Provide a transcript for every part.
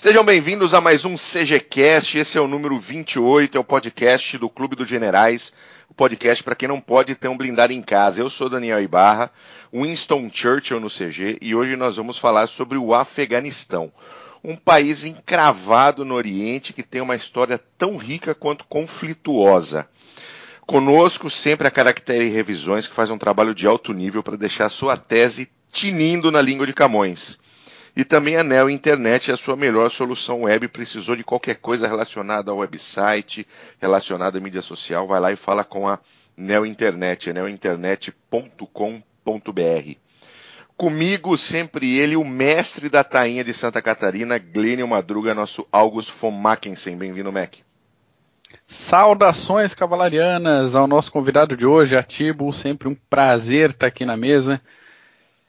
Sejam bem-vindos a mais um CGCast. Esse é o número 28, é o podcast do Clube dos Generais, o podcast para quem não pode ter um blindado em casa. Eu sou Daniel Ibarra, Winston Churchill no CG, e hoje nós vamos falar sobre o Afeganistão, um país encravado no Oriente que tem uma história tão rica quanto conflituosa. Conosco sempre a Caractere Revisões, que faz um trabalho de alto nível para deixar sua tese tinindo na língua de Camões. E também a Neo Internet é a sua melhor solução web. Precisou de qualquer coisa relacionada ao website, relacionada à mídia social, vai lá e fala com a Neo Internet, é neointernet.com.br. Comigo, sempre ele, o mestre da tainha de Santa Catarina, Glênio Madruga, nosso August von Mackensen. Bem-vindo, Mac. Saudações cavalarianas ao nosso convidado de hoje, Atibo. Sempre um prazer estar aqui na mesa.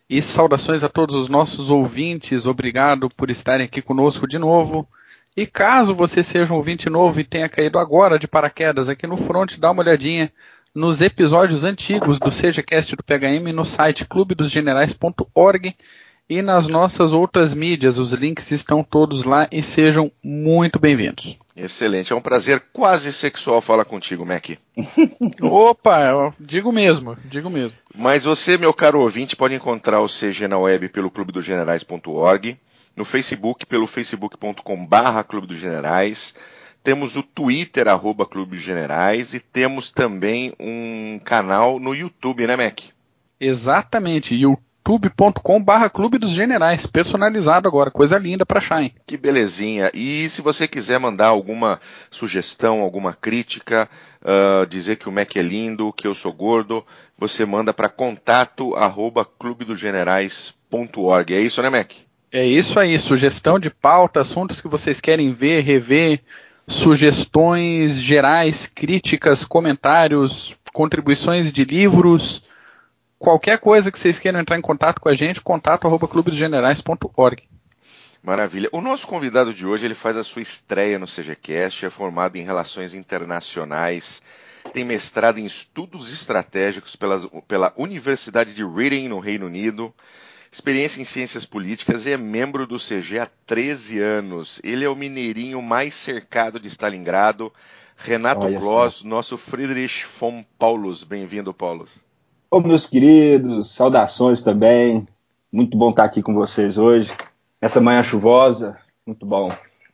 E saudações a todos os nossos ouvintes, obrigado por estarem aqui conosco de novo. E caso você seja um ouvinte novo e tenha caído agora de paraquedas aqui no front, dá uma olhadinha nos episódios antigos do CGCast do PHM no site clubedosgenerais.org e nas nossas outras mídias. Os links estão todos lá e sejam muito bem-vindos. Excelente, é um prazer quase sexual falar contigo, Mac. Opa, digo mesmo, digo mesmo. Mas você, meu caro ouvinte, pode encontrar o CG na web pelo clubedogenerais.org, no Facebook pelo facebook.com barra Clube dos Generais, temos o Twitter, arroba Clube dos Generais, e temos também um canal no YouTube, né, Mac? Exatamente, YouTube youtube.com barra Clube dos Generais, personalizado agora, coisa linda para achar, hein? Que belezinha. E se você quiser mandar alguma sugestão, alguma crítica, uh, dizer que o Mac é lindo, que eu sou gordo, você manda para contato arroba clubedogenerais.org. É isso, né, Mac? É isso aí, sugestão de pauta, assuntos que vocês querem ver, rever, sugestões gerais, críticas, comentários, contribuições de livros, qualquer coisa que vocês queiram entrar em contato com a gente, contato arroba clubesgenerais.org. Maravilha. O nosso convidado de hoje ele faz a sua estreia no CGCast, é formado em Relações Internacionais, tem mestrado em Estudos Estratégicos pela, pela Universidade de Reading, no Reino Unido, experiência em Ciências Políticas e é membro do CG há 13 anos. Ele é o mineirinho mais cercado de Stalingrado. Renato Kloss, nosso Friedrich von Paulus. Bem-vindo, Paulus. Ô, meus queridos, saudações também. Muito bom estar aqui com vocês hoje. Essa manhã chuvosa, muito bom.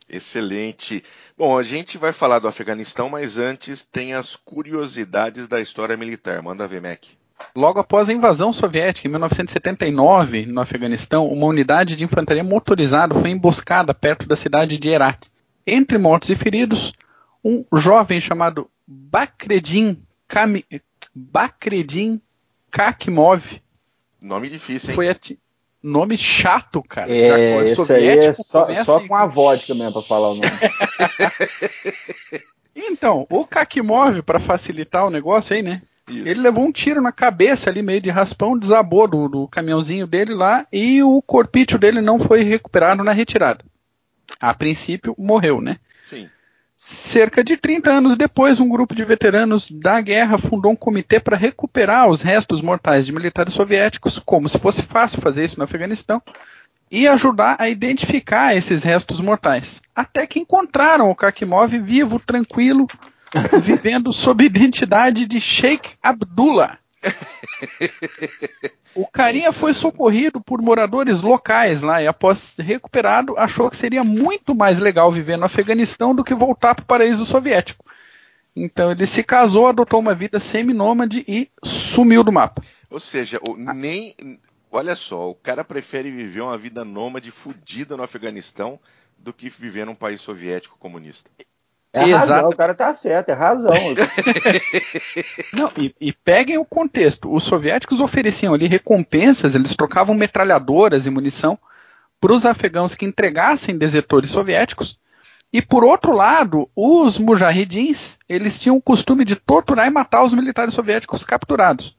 Excelente. Bom, a gente vai falar do Afeganistão, mas antes tem as curiosidades da história militar. Manda ver, Mac. Logo após a invasão soviética, em 1979, no Afeganistão, uma unidade de infantaria motorizada foi emboscada perto da cidade de Herat. Entre mortos e feridos, um jovem chamado Bakredin Kami... Bakredin Kakimov. Nome difícil, hein? Foi ati... Nome chato, cara. É, esse aí é só, só com a vodka mesmo pra falar o nome. então, o Kakimov, para facilitar o negócio aí, né? Isso. Ele levou um tiro na cabeça ali, meio de raspão, desabou do, do caminhãozinho dele lá e o corpício dele não foi recuperado na retirada. A princípio, morreu, né? Cerca de 30 anos depois, um grupo de veteranos da guerra fundou um comitê para recuperar os restos mortais de militares soviéticos, como se fosse fácil fazer isso no Afeganistão, e ajudar a identificar esses restos mortais. Até que encontraram o Kakimov vivo, tranquilo, vivendo sob identidade de Sheikh Abdullah. O carinha foi socorrido por moradores locais lá e, após recuperado, achou que seria muito mais legal viver no Afeganistão do que voltar para o paraíso soviético. Então ele se casou, adotou uma vida semi-nômade e sumiu do mapa. Ou seja, nem. Olha só, o cara prefere viver uma vida nômade fudida no Afeganistão do que viver num país soviético comunista. É Exato. razão, o cara tá certo, é razão. Não, e, e, peguem o contexto. Os soviéticos ofereciam ali recompensas, eles trocavam metralhadoras e munição para os afegãos que entregassem desertores soviéticos. E por outro lado, os mujahidins, eles tinham o costume de torturar e matar os militares soviéticos capturados.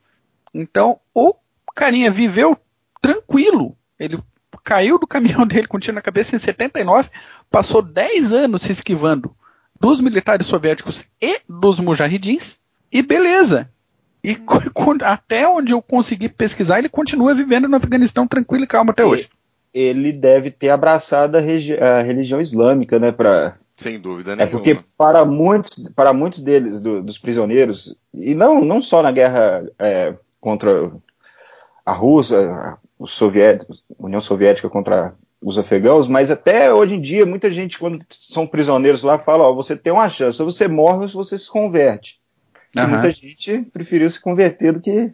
Então, o carinha viveu tranquilo. Ele caiu do caminhão dele com tiro na cabeça em 79, passou 10 anos se esquivando dos militares soviéticos e dos mujahidins, e beleza. E até onde eu consegui pesquisar, ele continua vivendo no Afeganistão tranquilo e calmo até hoje. ele deve ter abraçado a, a religião islâmica, né, para sem dúvida nenhuma. É porque para muitos, para muitos deles, do, dos prisioneiros, e não, não só na guerra é, contra a Rússia, os soviéticos, a União Soviética contra os afegãos, mas até hoje em dia, muita gente, quando são prisioneiros lá, fala: Ó, você tem uma chance, ou você morre ou você se converte. Uhum. E muita gente preferiu se converter do que.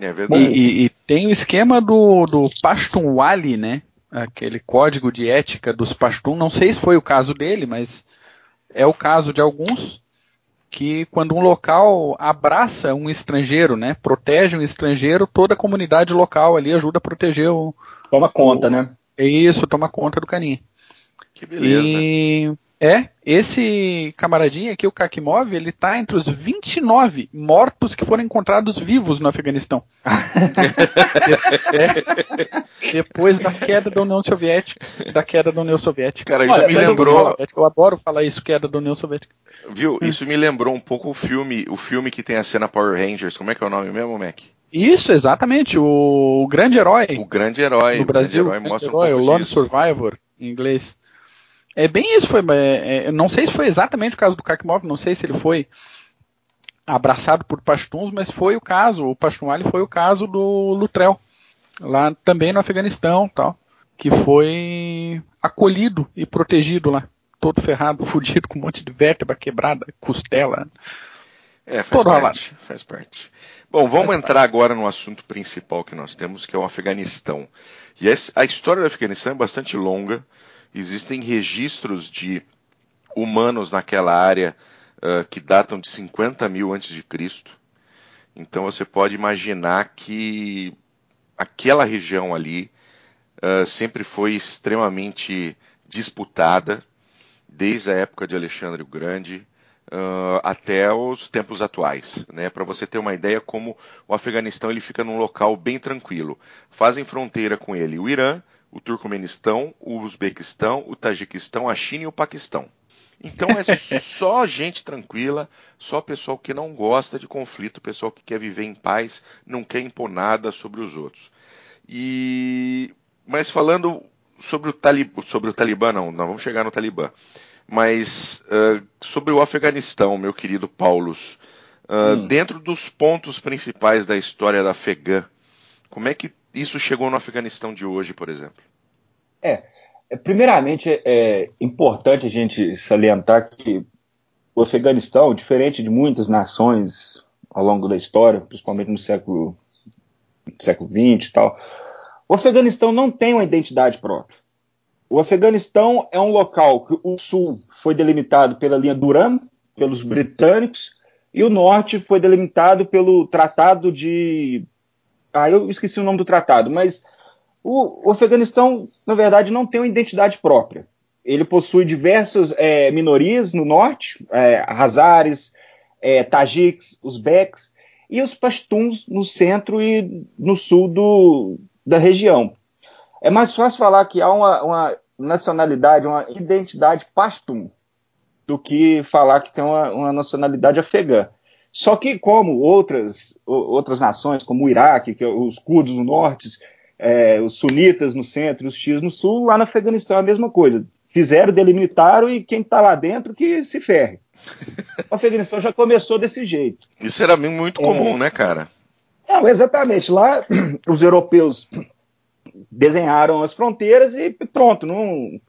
É verdade. E, e, e tem o esquema do, do Wali, né? Aquele código de ética dos Pashtun. Não sei se foi o caso dele, mas é o caso de alguns que quando um local abraça um estrangeiro, né, protege um estrangeiro, toda a comunidade local ali ajuda a proteger o. Toma conta, o, né? É isso, toma conta do caninha. Que beleza. E é, esse camaradinho aqui, o Kakimov, ele tá entre os 29 mortos que foram encontrados vivos no Afeganistão. é, depois da queda da União Soviética, da queda da União Soviética. Cara, isso Olha, me lembrou. Eu adoro falar isso, queda da União Soviética. Viu? Isso me lembrou um pouco o filme, o filme que tem a cena Power Rangers. Como é que é o nome mesmo, Mac? Isso, exatamente. O, o grande herói. O grande herói. No Brasil, o grande herói, um o Lone Survivor, em inglês. É bem isso, foi. É, é, não sei se foi exatamente o caso do Kakimov, não sei se ele foi abraçado por Pashtuns, mas foi o caso. O Pashtunwali foi o caso do Lutrel, lá também no Afeganistão, tal, que foi acolhido e protegido lá, todo ferrado, fudido, com um monte de vértebra quebrada, costela. É, faz todo parte, faz parte. Bom, vamos entrar agora no assunto principal que nós temos, que é o Afeganistão. E a história do Afeganistão é bastante longa existem registros de humanos naquela área uh, que datam de 50 mil antes de Cristo. Então você pode imaginar que aquela região ali uh, sempre foi extremamente disputada, desde a época de Alexandre o Grande uh, até os tempos atuais. Né? Para você ter uma ideia como o Afeganistão ele fica num local bem tranquilo. Fazem fronteira com ele o Irã, o Turcomenistão, o Uzbequistão, o Tajiquistão, a China e o Paquistão. Então é só gente tranquila, só pessoal que não gosta de conflito, pessoal que quer viver em paz, não quer impor nada sobre os outros. E mas falando sobre o Talibã, sobre o Talibã não, não vamos chegar no Talibã, mas uh, sobre o Afeganistão, meu querido Paulus, uh, hum. dentro dos pontos principais da história da Afegã, como é que isso chegou no Afeganistão de hoje, por exemplo? É, é primeiramente é importante a gente salientar que o Afeganistão, diferente de muitas nações ao longo da história, principalmente no século século XX e tal, o Afeganistão não tem uma identidade própria. O Afeganistão é um local que o sul foi delimitado pela linha Durham, pelos britânicos, e o norte foi delimitado pelo Tratado de ah, eu esqueci o nome do tratado, mas o, o Afeganistão, na verdade, não tem uma identidade própria. Ele possui diversas é, minorias no norte, é, Hazares, é, Tajiks, Uzbeks, e os Pashtuns no centro e no sul do, da região. É mais fácil falar que há uma, uma nacionalidade, uma identidade Pashtun, do que falar que tem uma, uma nacionalidade afegã. Só que, como outras, outras nações, como o Iraque, que é os curdos no norte, é, os sunitas no centro, os xias no sul, lá no Afeganistão é a mesma coisa. Fizeram, delimitaram e quem está lá dentro que se ferre. O Afeganistão já começou desse jeito. Isso era muito comum, é, né, cara? Não, exatamente. Lá os europeus desenharam as fronteiras e pronto, não,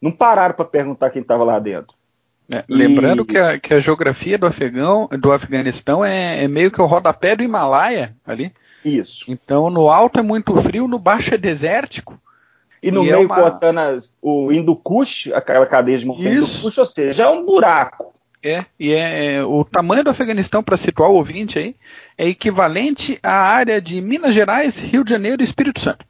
não pararam para perguntar quem estava lá dentro. É, e... Lembrando que a, que a, geografia do, Afegão, do Afeganistão é, é, meio que o rodapé do Himalaia ali. Isso. Então no alto é muito frio, no baixo é desértico. E no e é meio é uma... cortando as, o Hindukush, aquela cadeia de montanha Hindukush, ou seja, é um buraco. É, e é, é o tamanho do Afeganistão, para situar o ouvinte aí, é equivalente à área de Minas Gerais, Rio de Janeiro e Espírito Santo.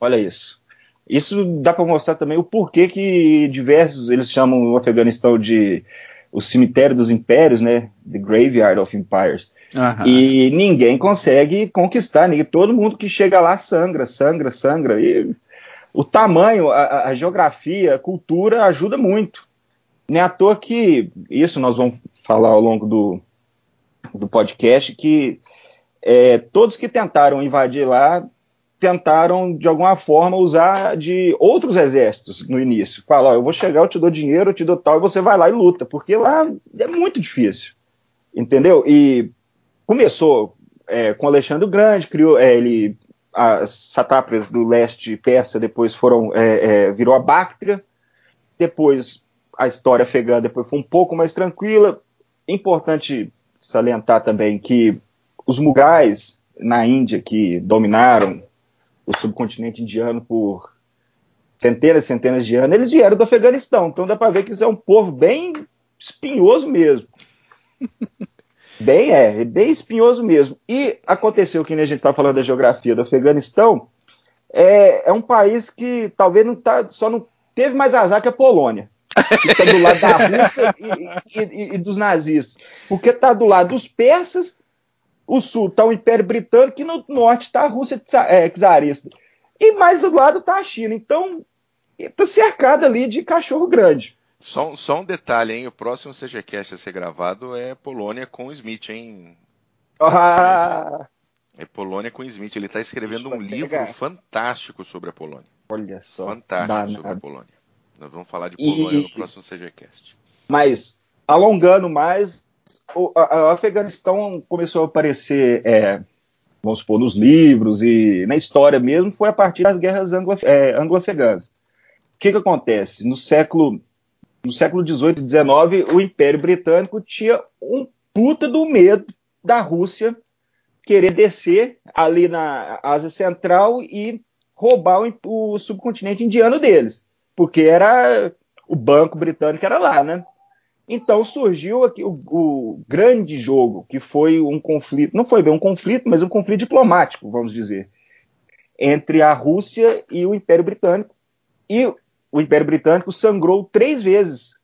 Olha isso. Isso dá para mostrar também o porquê que diversos eles chamam o Afeganistão de o cemitério dos impérios, né? The Graveyard of Empires. Uhum. E ninguém consegue conquistar, ninguém, todo mundo que chega lá sangra, sangra, sangra. E o tamanho, a, a geografia, a cultura ajuda muito. Nem à toa que isso nós vamos falar ao longo do, do podcast que é, todos que tentaram invadir lá tentaram, de alguma forma, usar de outros exércitos no início. Fala, ó, eu vou chegar, eu te dou dinheiro, eu te dou tal, e você vai lá e luta, porque lá é muito difícil, entendeu? E começou é, com Alexandre o Grande, criou, é, ele, as satáprias do leste persa depois foram, é, é, virou a Báctria, depois a história afegã depois foi um pouco mais tranquila. Importante salientar também que os Mughais na Índia que dominaram o subcontinente indiano por centenas e centenas de anos, eles vieram do Afeganistão. Então dá para ver que isso é um povo bem espinhoso mesmo. bem é, bem espinhoso mesmo. E aconteceu que né, a gente está falando da geografia do Afeganistão, é, é, um país que talvez não tá, só não teve mais azar que a Polônia. Que está do lado da Rússia e, e, e, dos nazistas. Porque está do lado dos persas o sul está o Império Britânico e no norte está a Rússia é, czarista. E mais do lado está a China. Então, está cercado ali de cachorro grande. Só, só, um detalhe, hein? O próximo CGCast a ser gravado é Polônia com Smith, hein? Ah. É Polônia com Smith. Ele está escrevendo um livro pegar. fantástico sobre a Polônia. Olha só. Fantástico sobre a Polônia. Nós vamos falar de Polônia e... no próximo CGCast. Mas, alongando mais, o, a, Afeganistão começou a aparecer, é, vamos supor, nos livros e na história mesmo, foi a partir das guerras é, anglo-afegãs. o que, que acontece? No século, no século 18 e 19, o Império Britânico tinha um puta do medo da Rússia querer descer ali na Ásia Central e roubar o, o subcontinente indiano deles, porque era o banco britânico era lá, né? Então surgiu aqui o, o, grande jogo, que foi um conflito, não foi bem um conflito, mas um conflito diplomático, vamos dizer, entre a Rússia e o Império Britânico. E o Império Britânico sangrou três vezes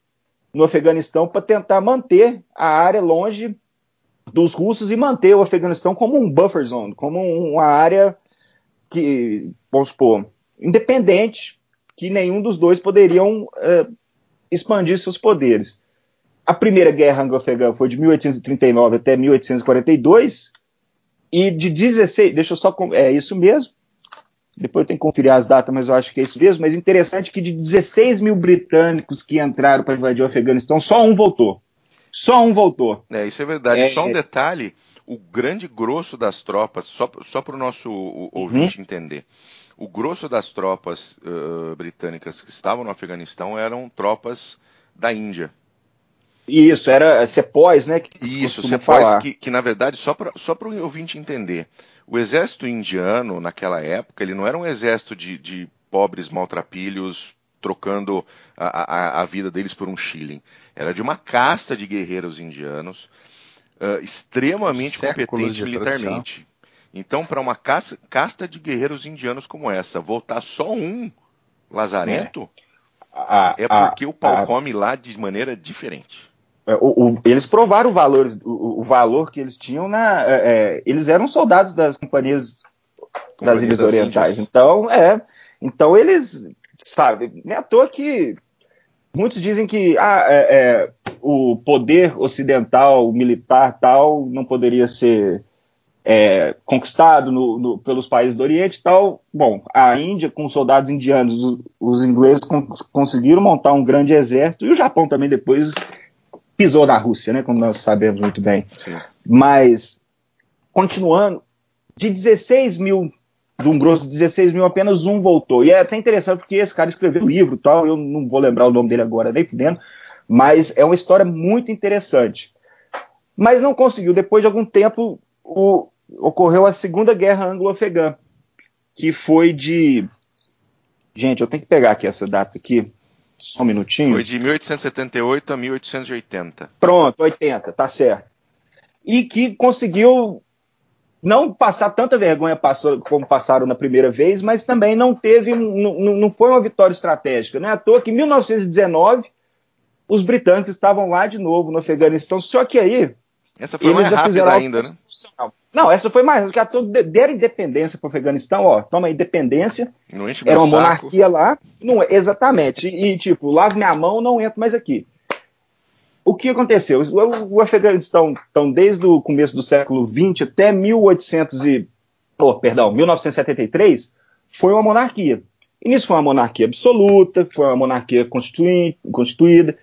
no Afeganistão para tentar manter a área longe dos russos e manter o Afeganistão como um buffer zone, como uma área que, vamos supor, independente, que nenhum dos dois poderiam é, expandir seus poderes. A primeira guerra anglo-afegã foi de 1839 até 1842, e de 16, deixa eu só, é isso mesmo, depois eu tenho que conferir as datas, mas eu acho que é isso mesmo, mas interessante que de 16 mil britânicos que entraram para invadir o Afeganistão, só um voltou. Só um voltou. É, isso é verdade. É, só um detalhe, o grande grosso das tropas, só, só para o nosso ouvinte uhum. entender, o grosso das tropas uh, britânicas que estavam no Afeganistão eram tropas da Índia. Isso, era CEPOS, né? Que Isso, CEPOS, que, que na verdade, só para só o ouvinte entender, o exército indiano, naquela época, ele não era um exército de, de pobres maltrapilhos trocando a, a, a, vida deles por um shilling. Era de uma casta de guerreiros indianos uh, extremamente competente militarmente. Então, para uma casta, casta, de guerreiros indianos como essa, voltar só um lazarento, é, é porque o pau come lá de maneira diferente. É, o, o, eles provaram o valor, o, o, valor que eles tinham na. É, é eles eram soldados das companhias das Ilhas Orientais. Então, é. Então eles, sabe, é à toa que muitos dizem que ah, é, é, o poder ocidental, militar tal, não poderia ser é, conquistado no, no, pelos países do Oriente tal. Bom, a Índia, com soldados indianos, os, os ingleses conseguiram montar um grande exército, e o Japão também depois pisou na Rússia, né, como nós sabemos muito bem. Sim. Mas, continuando, de 16 mil, de um grosso de 16 mil, apenas um voltou. E é até interessante porque esse cara escreveu um livro tal, eu não vou lembrar o nome dele agora nem dentro, mas é uma história muito interessante. Mas não conseguiu. Depois de algum tempo, o, ocorreu a Segunda Guerra Anglo-Afegã, que foi de. Gente, eu tenho que pegar aqui essa data aqui. Só um minutinho. Foi de 1878 a 1880. Pronto, 80, tá certo. E que conseguiu não passar tanta vergonha passou, como passaram na primeira vez, mas também não teve, não, não foi uma vitória estratégica. Não é à toa que em 1919 os britânicos estavam lá de novo no Afeganistão, só que aí essa foi mais rápida ainda, né? Não, essa foi mais. Já deram independência para o Afeganistão, ó. Toma independência. Não enche Era uma saco. monarquia lá. Não, exatamente. E, e, tipo, lave minha mão, não entro mais aqui. O que aconteceu? O, o Afeganistão, então, desde o começo do século XX até 1800 e oh, perdão, 1973, foi uma monarquia. E nisso foi uma monarquia absoluta, foi uma monarquia constituída,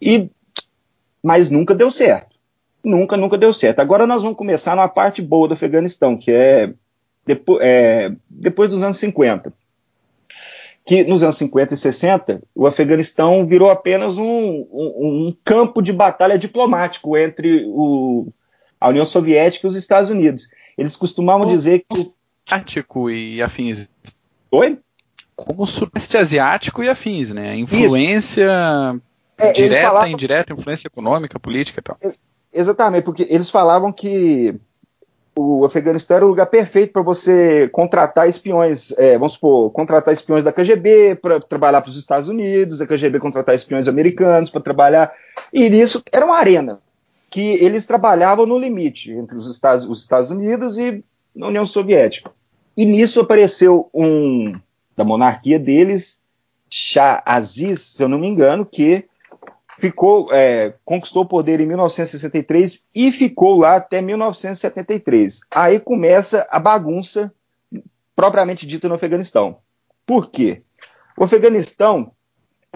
e, mas nunca deu certo. Nunca, nunca deu certo. Agora nós vamos começar na parte boa do Afeganistão, que é, depo, é depois dos anos 50 que nos anos 50 e 60 o Afeganistão virou apenas um, um, um campo de batalha diplomático entre o, a União Soviética e os Estados Unidos. Eles costumavam Como dizer que. Asiático e afins. Oi? Como o Sudeste Asiático e afins, né? Influência é, direta, falavam... indireta, influência econômica, política e tal. Exatamente, porque eles falavam que o Afeganistão era o lugar perfeito para você contratar espiões, é, vamos supor, contratar espiões da KGB para trabalhar para os Estados Unidos, a KGB contratar espiões americanos para trabalhar, e isso era uma arena que eles trabalhavam no limite entre os Estados, os Estados Unidos e a União Soviética. E nisso apareceu um da monarquia deles, Shah Aziz, se eu não me engano, que ficou, é, conquistou o poder em 1963 e ficou lá até 1973. Aí começa a bagunça propriamente dita no Afeganistão. Por quê? O Afeganistão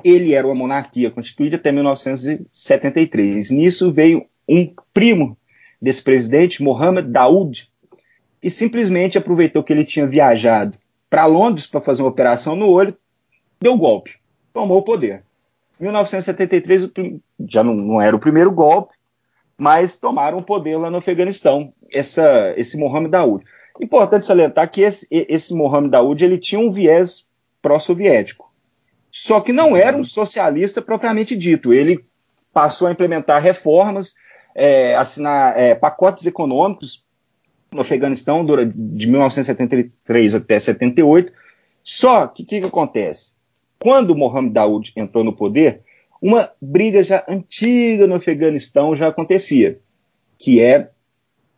ele era uma monarquia constituída até 1973. Nisso veio um primo desse presidente, Mohammed Daoud, e simplesmente aproveitou que ele tinha viajado para Londres para fazer uma operação no olho, deu golpe, tomou o poder. Em 1973 já não, não, era o primeiro golpe, mas tomaram o poder lá no Afeganistão, essa, esse Mohammed Daoud. Importante salientar que esse, esse Mohammed Daoud ele tinha um viés pró-soviético. Só que não era um socialista propriamente dito. Ele passou a implementar reformas é, assinar é, pacotes econômicos no Afeganistão de 1973 até 78. Só que o que, que, acontece? Quando Mohammed Daoud entrou no poder, uma briga já antiga no Afeganistão já acontecia, que é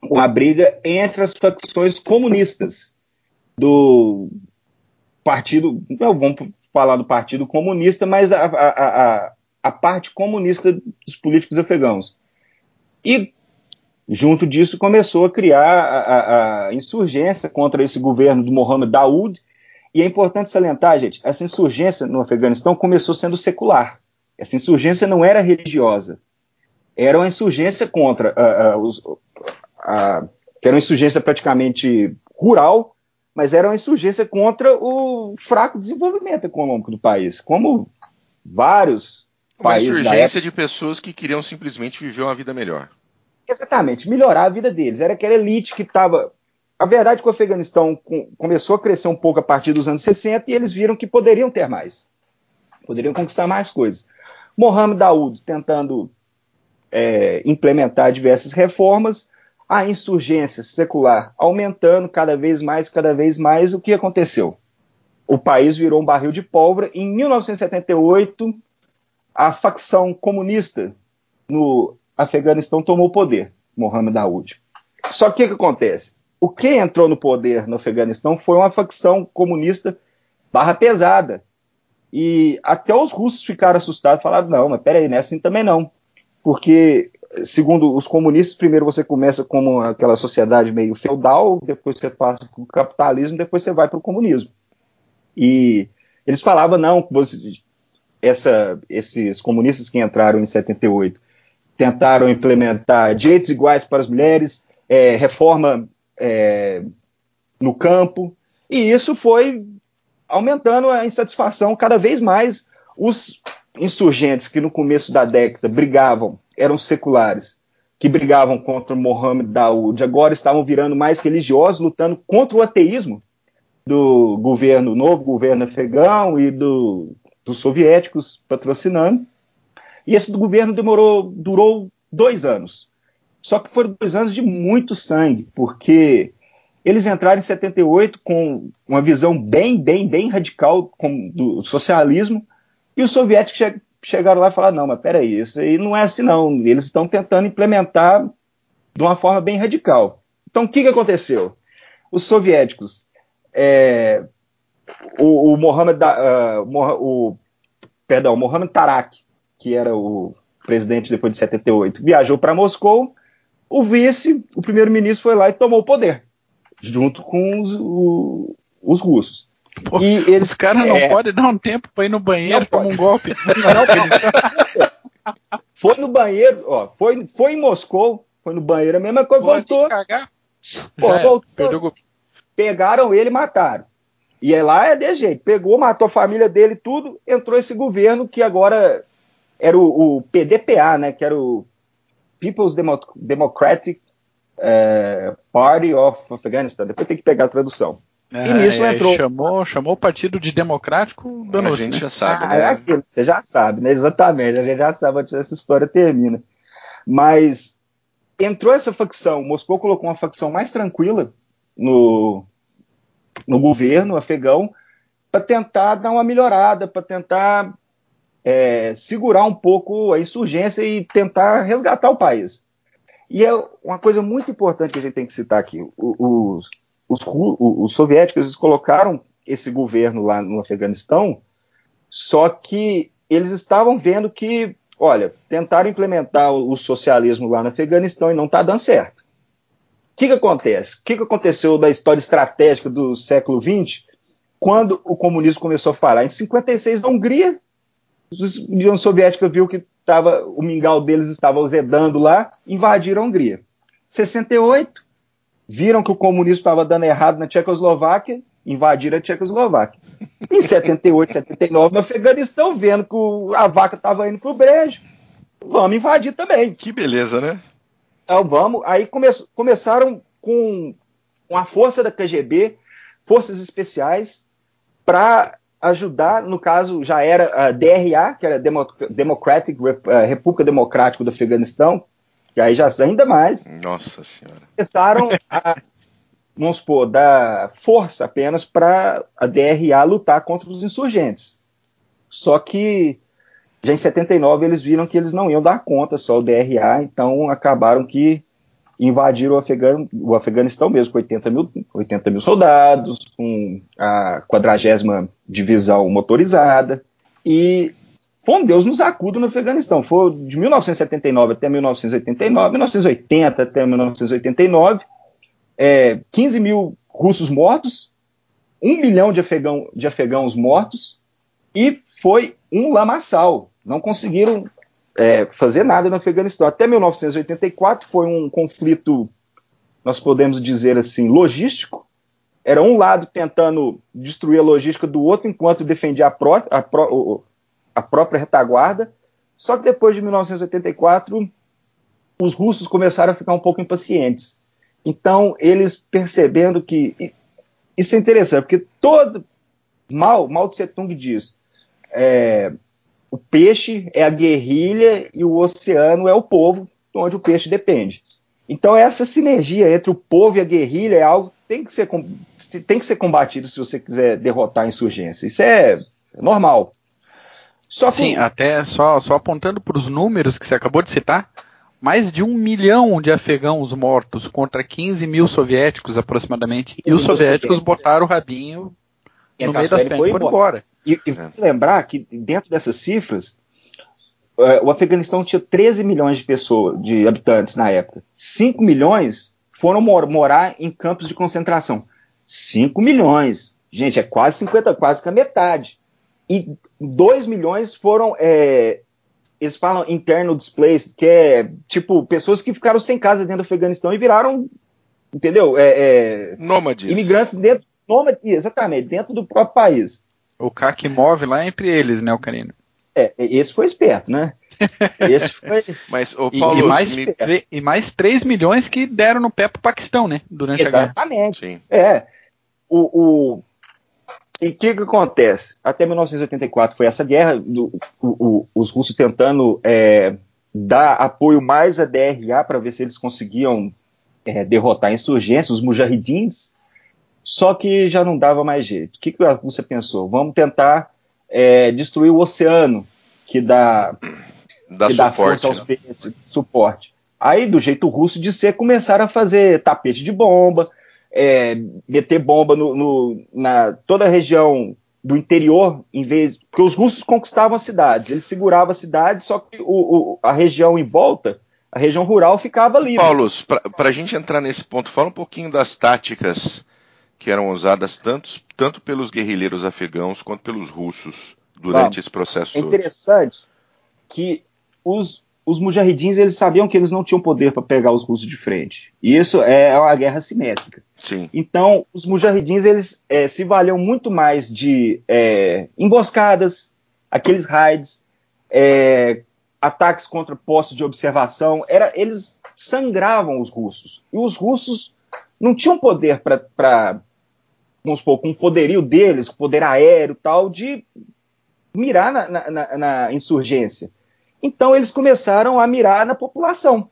uma briga entre as facções comunistas do partido, não vamos falar do partido comunista, mas a, a, a, a parte comunista dos políticos afegãos. E, junto disso, começou a criar a, a, a insurgência contra esse governo do Mohammed Daoud. E é importante salientar, gente, essa insurgência no Afeganistão começou sendo secular. Essa insurgência não era religiosa. Era uma insurgência contra a, os, que era uma insurgência praticamente rural, mas era uma insurgência contra o fraco desenvolvimento econômico do país, como vários uma insurgência de pessoas que queriam simplesmente viver uma vida melhor. Exatamente, melhorar a vida deles. Era aquela elite que estava. A verdade é que o Afeganistão com... começou a crescer um pouco a partir dos anos 60 e eles viram que poderiam ter mais. Poderiam conquistar mais coisas. Mohamed Daoud tentando é, implementar diversas reformas, a insurgência secular aumentando cada vez mais, cada vez mais. O que aconteceu? O país virou um barril de pólvora. Em 1978, a facção comunista no Afeganistão tomou o poder, Mohammed Daoud. Só que o que acontece? O que entrou no poder no Afeganistão foi uma facção comunista barra pesada. E até os russos ficaram assustados, falaram, não, mas peraí, não é assim também não. Porque, segundo os comunistas, primeiro você começa como aquela sociedade meio feudal, depois você passa para o capitalismo, depois você vai para o comunismo. E eles falavam, não, essa, esses comunistas que entraram em 78 tentaram implementar direitos iguais para as mulheres, é, reforma é, no campo, e isso foi aumentando a insatisfação cada vez mais. Os insurgentes que no começo da década brigavam, eram seculares, que brigavam contra Mohammed Daoud, agora estavam virando mais religiosos, lutando contra o ateísmo do governo, novo governo afegão e do dos soviéticos patrocinando. E esse governo demorou, durou dois anos. Só que foram dois anos de muito sangue, porque eles entraram em 78 com uma visão bem, bem, bem radical do socialismo, e os soviéticos che chegaram lá e falaram: não, mas peraí, isso aí não é assim, não. Eles estão tentando implementar de uma forma bem radical. Então, o que, que aconteceu? Os soviéticos é, o, o Mohamed, uh, o, perdão, Mohamed Tarak, que era o presidente depois de 78, viajou para Moscou. O vice, o primeiro-ministro, foi lá e tomou o poder. junto com os, o, os russos. Pô, e eles, os caras não é, podem dar um tempo para ir no banheiro tomar um golpe. Não, não, foi no banheiro, ó, foi, foi em Moscou, foi no banheiro, a mesma coisa, Pode voltou. Cagar. Pô, é, voltou. Pegaram ele e mataram. E é lá é de jeito. Pegou, matou a família dele tudo, entrou esse governo que agora era o, o PDPA, né? Que era o People's Demo Democratic é, Party of Afghanistan. Depois tem que pegar a tradução. É, e nisso é, entrou. Chamou, chamou o partido de democrático A gente né? já sabe, ah, né? É aquilo, você já sabe, né? Exatamente, a gente já sabe onde essa história termina. Mas entrou essa facção, Moscou colocou uma facção mais tranquila no, no governo afegão para tentar dar uma melhorada, para tentar é, segurar um pouco a insurgência e tentar resgatar o país. E é uma coisa muito importante que a gente tem que citar aqui: os, os, os soviéticos colocaram esse governo lá no Afeganistão, só que eles estavam vendo que, olha, tentaram implementar o socialismo lá no Afeganistão e não está dando certo. O que, que acontece? O que, que aconteceu da história estratégica do século XX, quando o comunismo começou a falar? Em 56, na Hungria, a União Soviética viu que tava, o mingau deles estava azedando lá, invadiram a Hungria. 68, viram que o comunismo estava dando errado na Tchecoslováquia, invadiram a Tchecoslováquia. Em 78, 79, no Afeganistão, vendo que o, a vaca estava indo para o brejo, vamos invadir também. Que beleza, né? Então vamos. Aí come, começaram com, com a força da KGB, forças especiais, para ajudar, no caso já era a DRA, que era Democratic República Democrática do Afeganistão, que aí já ainda mais. Nossa Senhora. Começaram a, vamos supor, dar força apenas para a DRA lutar contra os insurgentes. Só que já em 79 eles viram que eles não iam dar conta só o DRA, então acabaram que invadiram o, Afegan, o Afeganistão mesmo, com 80 mil, 80 mil soldados, com a 40 divisão motorizada, e foi um Deus nos acuda no Afeganistão. Foi de 1979 até 1989, 1980 até 1989, é, 15 mil russos mortos, um milhão de, afegão, de afegãos mortos, e foi um lamaçal. Não conseguiram é, fazer nada no Afeganistão. Até 1984 foi um conflito, nós podemos dizer assim, logístico. Era um lado tentando destruir a logística do outro, enquanto defendia a, pró a, pró a própria retaguarda. Só que depois de 1984, os russos começaram a ficar um pouco impacientes. Então, eles percebendo que. Isso é interessante, porque todo. Mal, Mao Tse Tung diz: é, peixe é a guerrilha e o oceano é o povo, onde o peixe depende. Então, essa sinergia entre o povo e a guerrilha é algo que tem que ser, tem que ser combatido se você quiser derrotar a insurgência. Isso é normal. Só Sim, até só, só apontando para os números que você acabou de citar, mais de um milhão de afegãos mortos contra 15 mil soviéticos aproximadamente. E os soviéticos botaram o rabinho no meio das pernas e foram embora. E, e é. lembrar que dentro dessas cifras, uh, o Afeganistão tinha 13 milhões de pessoas, de habitantes na época. 5 milhões foram mor morar em campos de concentração. 5 milhões. Gente, é quase 50, quase que a metade e 2 milhões foram. É, eles falam interno displaced, que é tipo pessoas que ficaram sem casa dentro do Afeganistão e viraram, entendeu? É, é, Nômades. Imigrantes dentro, nômades, exatamente, dentro do próprio país. O CAC move lá entre eles, né, o Carino? É, esse foi esperto, né? Esse foi. Mas, o Paulo, e, e, mais, me... e mais 3 milhões que deram no pé pro Paquistão, né? Durante Exatamente. a guerra. Exatamente. É. O, o, e o que, que, acontece? Até 1984 foi essa guerra, do, o, o, os russos tentando é, dar apoio mais à DRA para ver se eles conseguiam é, derrotar a insurgência, os mujahidins, só que já não dava mais jeito. O que, que Rússia pensou? Vamos tentar é, destruir o oceano, que dá, dá que suporte, dá força aos né? peitos, suporte. Aí, do jeito russo de ser, começaram a fazer tapete de bomba, é, meter bomba no, no, na toda a região do interior, em vez. Porque os russos conquistavam as cidades, eles seguravam as cidades, só que o, o, a região em volta a região rural ficava livre. Paulo, para a gente entrar nesse ponto, fala um pouquinho das táticas que eram usadas tanto, tanto pelos guerrilheiros afegãos quanto pelos russos durante Vamos. esse processo é todo. Interessante que os, os mujahidins eles sabiam que eles não tinham poder para pegar os russos de frente. E isso é uma guerra simétrica. Sim. Então, os mujahidins eles é, se valiam muito mais de é, emboscadas, aqueles raids, é, ataques contra postos de observação. Era, eles sangravam os russos. E os russos não tinham poder para vamos supor, com o poderio deles, poder aéreo tal, de mirar na, na, na, na, insurgência. Então eles começaram a mirar na população,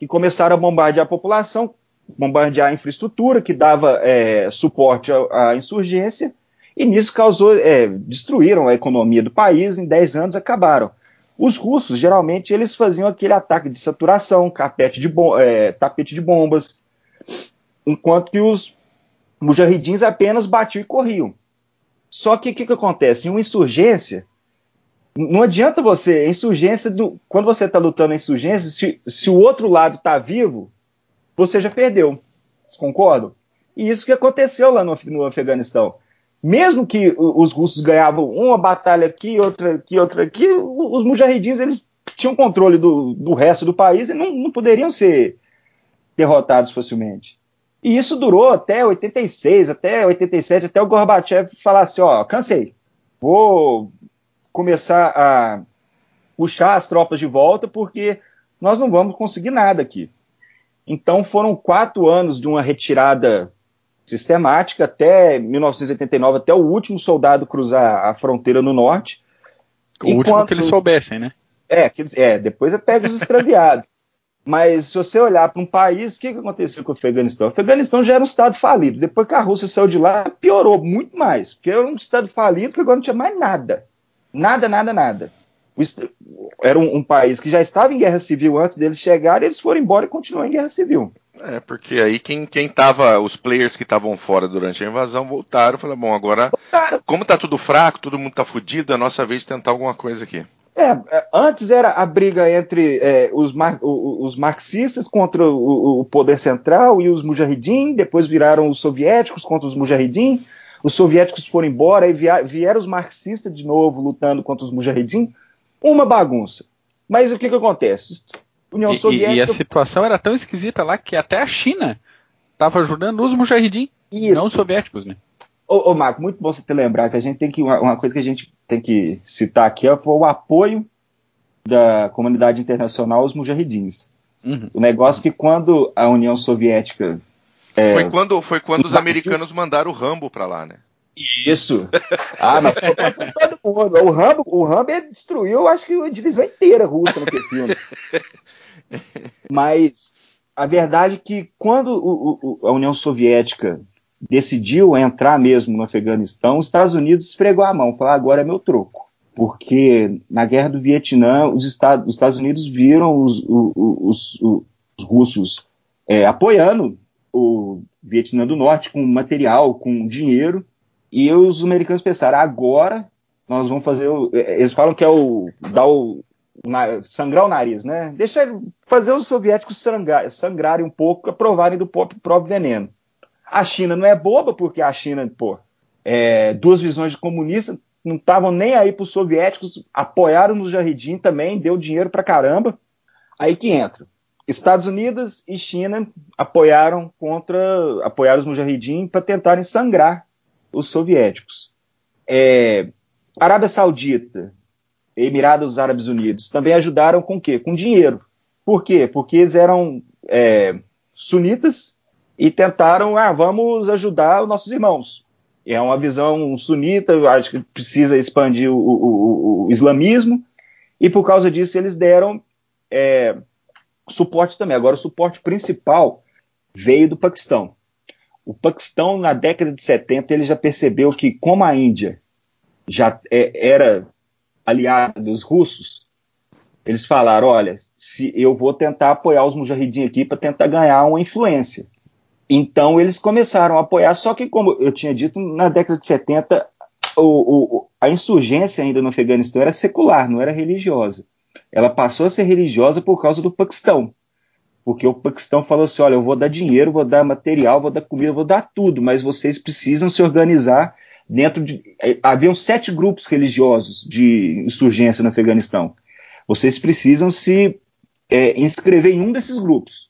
e começaram a bombardear a população, bombardear a infraestrutura que dava é, suporte à, à, insurgência, e nisso causou, é, destruíram a economia do país, em 10 anos acabaram. Os russos, geralmente, eles faziam aquele ataque de saturação, de é, tapete de bombas, enquanto que os mujahidins apenas batiam e corriam. Só que o que, que, acontece? Em uma insurgência, não adianta você, insurgência, do, quando você está lutando em insurgência, se, se, o outro lado está vivo, você já perdeu. Vocês concordam? E isso que aconteceu lá no, no Afeganistão. Mesmo que os russos ganhavam uma batalha aqui, outra aqui, outra aqui, os mujahidins eles tinham controle do, do resto do país e não, não poderiam ser derrotados facilmente. E isso durou até 86, até 87, até o Gorbachev falar assim: ó, cansei, vou começar a puxar as tropas de volta porque nós não vamos conseguir nada aqui. Então foram quatro anos de uma retirada sistemática até 1989, até o último soldado cruzar a fronteira no norte. O último que eles soubessem, né? É, é depois é pega os extraviados. Mas se você olhar para um país, o que, que aconteceu com o Afeganistão? O Afeganistão já era um estado falido. Depois que a Rússia saiu de lá, piorou muito mais. Porque era um estado falido que agora não tinha mais nada. Nada, nada, nada. Era um, um país que já estava em guerra civil antes deles chegarem, eles foram embora e continuam em guerra civil. É, porque aí quem, quem tava, os players que estavam fora durante a invasão voltaram e falaram, bom, agora, como tá tudo fraco, todo mundo tá fudido, é a nossa vez de tentar alguma coisa aqui. É, é, antes era a briga entre é, os, mar, os, marxistas contra o, o, poder central e os mujahidin, depois viraram os soviéticos contra os mujahidin, os soviéticos foram embora e vieram os marxistas de novo lutando contra os mujahidin, uma bagunça. Mas o que, que acontece? União e, Soviética... E, a situação era tão esquisita lá que até a China estava ajudando os mujahidin, não os soviéticos, né? Ô, ô, Marco, muito bom você ter lembrado que a gente tem que. Uma, uma coisa que a gente tem que citar aqui foi o apoio da comunidade internacional aos mujahidins. Uhum. O negócio que quando a União Soviética. É, foi quando, foi quando os americanos mandaram o Rambo para lá, né? Isso. Ah, mas todo mundo. O Rambo, o Rambo destruiu, acho que a divisão inteira russa naquele filme. Mas a verdade é que quando o, o, a União Soviética decidiu entrar mesmo no Afeganistão, os Estados Unidos esfregou a mão, falou: agora é meu troco. Porque na guerra do Vietnã, os Estados, os Estados Unidos viram os, os, os, os russos é, apoiando o Vietnã do Norte com material, com dinheiro, e os americanos pensaram: agora nós vamos fazer. O, é, eles falam que é o. dar o. sangrar o nariz, né? Deixa fazer os soviéticos sangrar, sangrarem um pouco, aprovarem do próprio veneno. A China não é boba, porque a China, pô, é, duas visões de comunista, não estavam nem aí para os soviéticos, apoiaram no Jardim também, deu dinheiro para caramba. Aí que entra. Estados Unidos e China apoiaram contra, apoiaram os Mujahideen para tentarem sangrar os soviéticos. É, Arábia Saudita, Emirados Árabes Unidos também ajudaram com o quê? Com dinheiro. Por quê? Porque eles eram é, sunitas e tentaram, ah, vamos ajudar os nossos irmãos. É uma visão sunita, acho que precisa expandir o, o, o, islamismo, e por causa disso eles deram é, suporte também. Agora, o suporte principal veio do Paquistão. O Paquistão, na década de 70, ele já percebeu que, como a Índia já é, era aliada dos russos, eles falaram: olha, se eu vou tentar apoiar os mujahidin aqui para tentar ganhar uma influência. Então eles começaram a apoiar, só que, como eu tinha dito, na década de 70, o, o, a insurgência ainda no Afeganistão era secular, não era religiosa. ela passou a ser religiosa por causa do Paquistão. Porque o Paquistão falou assim: olha, eu vou dar dinheiro, vou dar material, vou dar comida, vou dar tudo, mas vocês precisam se organizar dentro de. Eh, haviam sete grupos religiosos de insurgência no Afeganistão. Vocês precisam se é, inscrever em um desses grupos.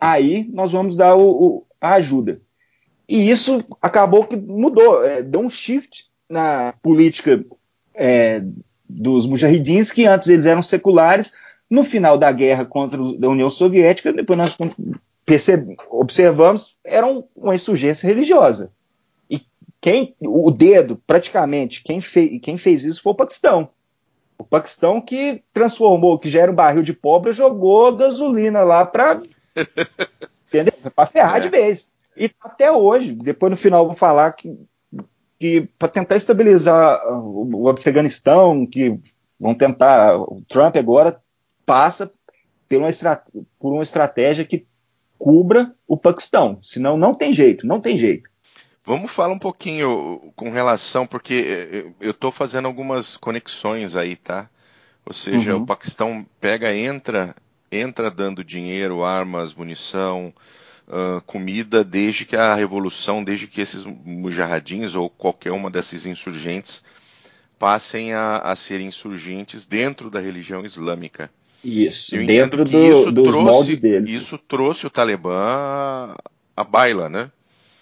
Aí nós vamos dar o, a ajuda. E isso acabou que mudou, é, deu um shift na política é, dos mujahidins, que antes eles eram seculares. No final da guerra contra a União Soviética, depois nós observamos, era uma insurgência religiosa. E quem, o dedo, praticamente, quem, fei, quem fez isso foi o Paquistão. O Paquistão que transformou, que já era um barril de pobre, jogou gasolina lá para entendeu? Para ferrar é. de vez. E até hoje, depois no final eu vou falar que que para tentar estabilizar o, o Afeganistão, que vão tentar, o Trump agora passa por uma, por uma estratégia que cubra o Paquistão, senão não tem jeito, não tem jeito. Vamos falar um pouquinho com relação, porque eu estou fazendo algumas conexões aí, tá? Ou seja, uhum. o Paquistão pega, entra, entra dando dinheiro, armas, munição, uh, comida desde que a revolução, desde que esses mujahadins ou qualquer uma desses insurgentes passem a, a ser insurgentes dentro da religião islâmica. Isso, Eu dentro do, isso dos trouxe, moldes deles. Isso trouxe o Talibã à baila, né?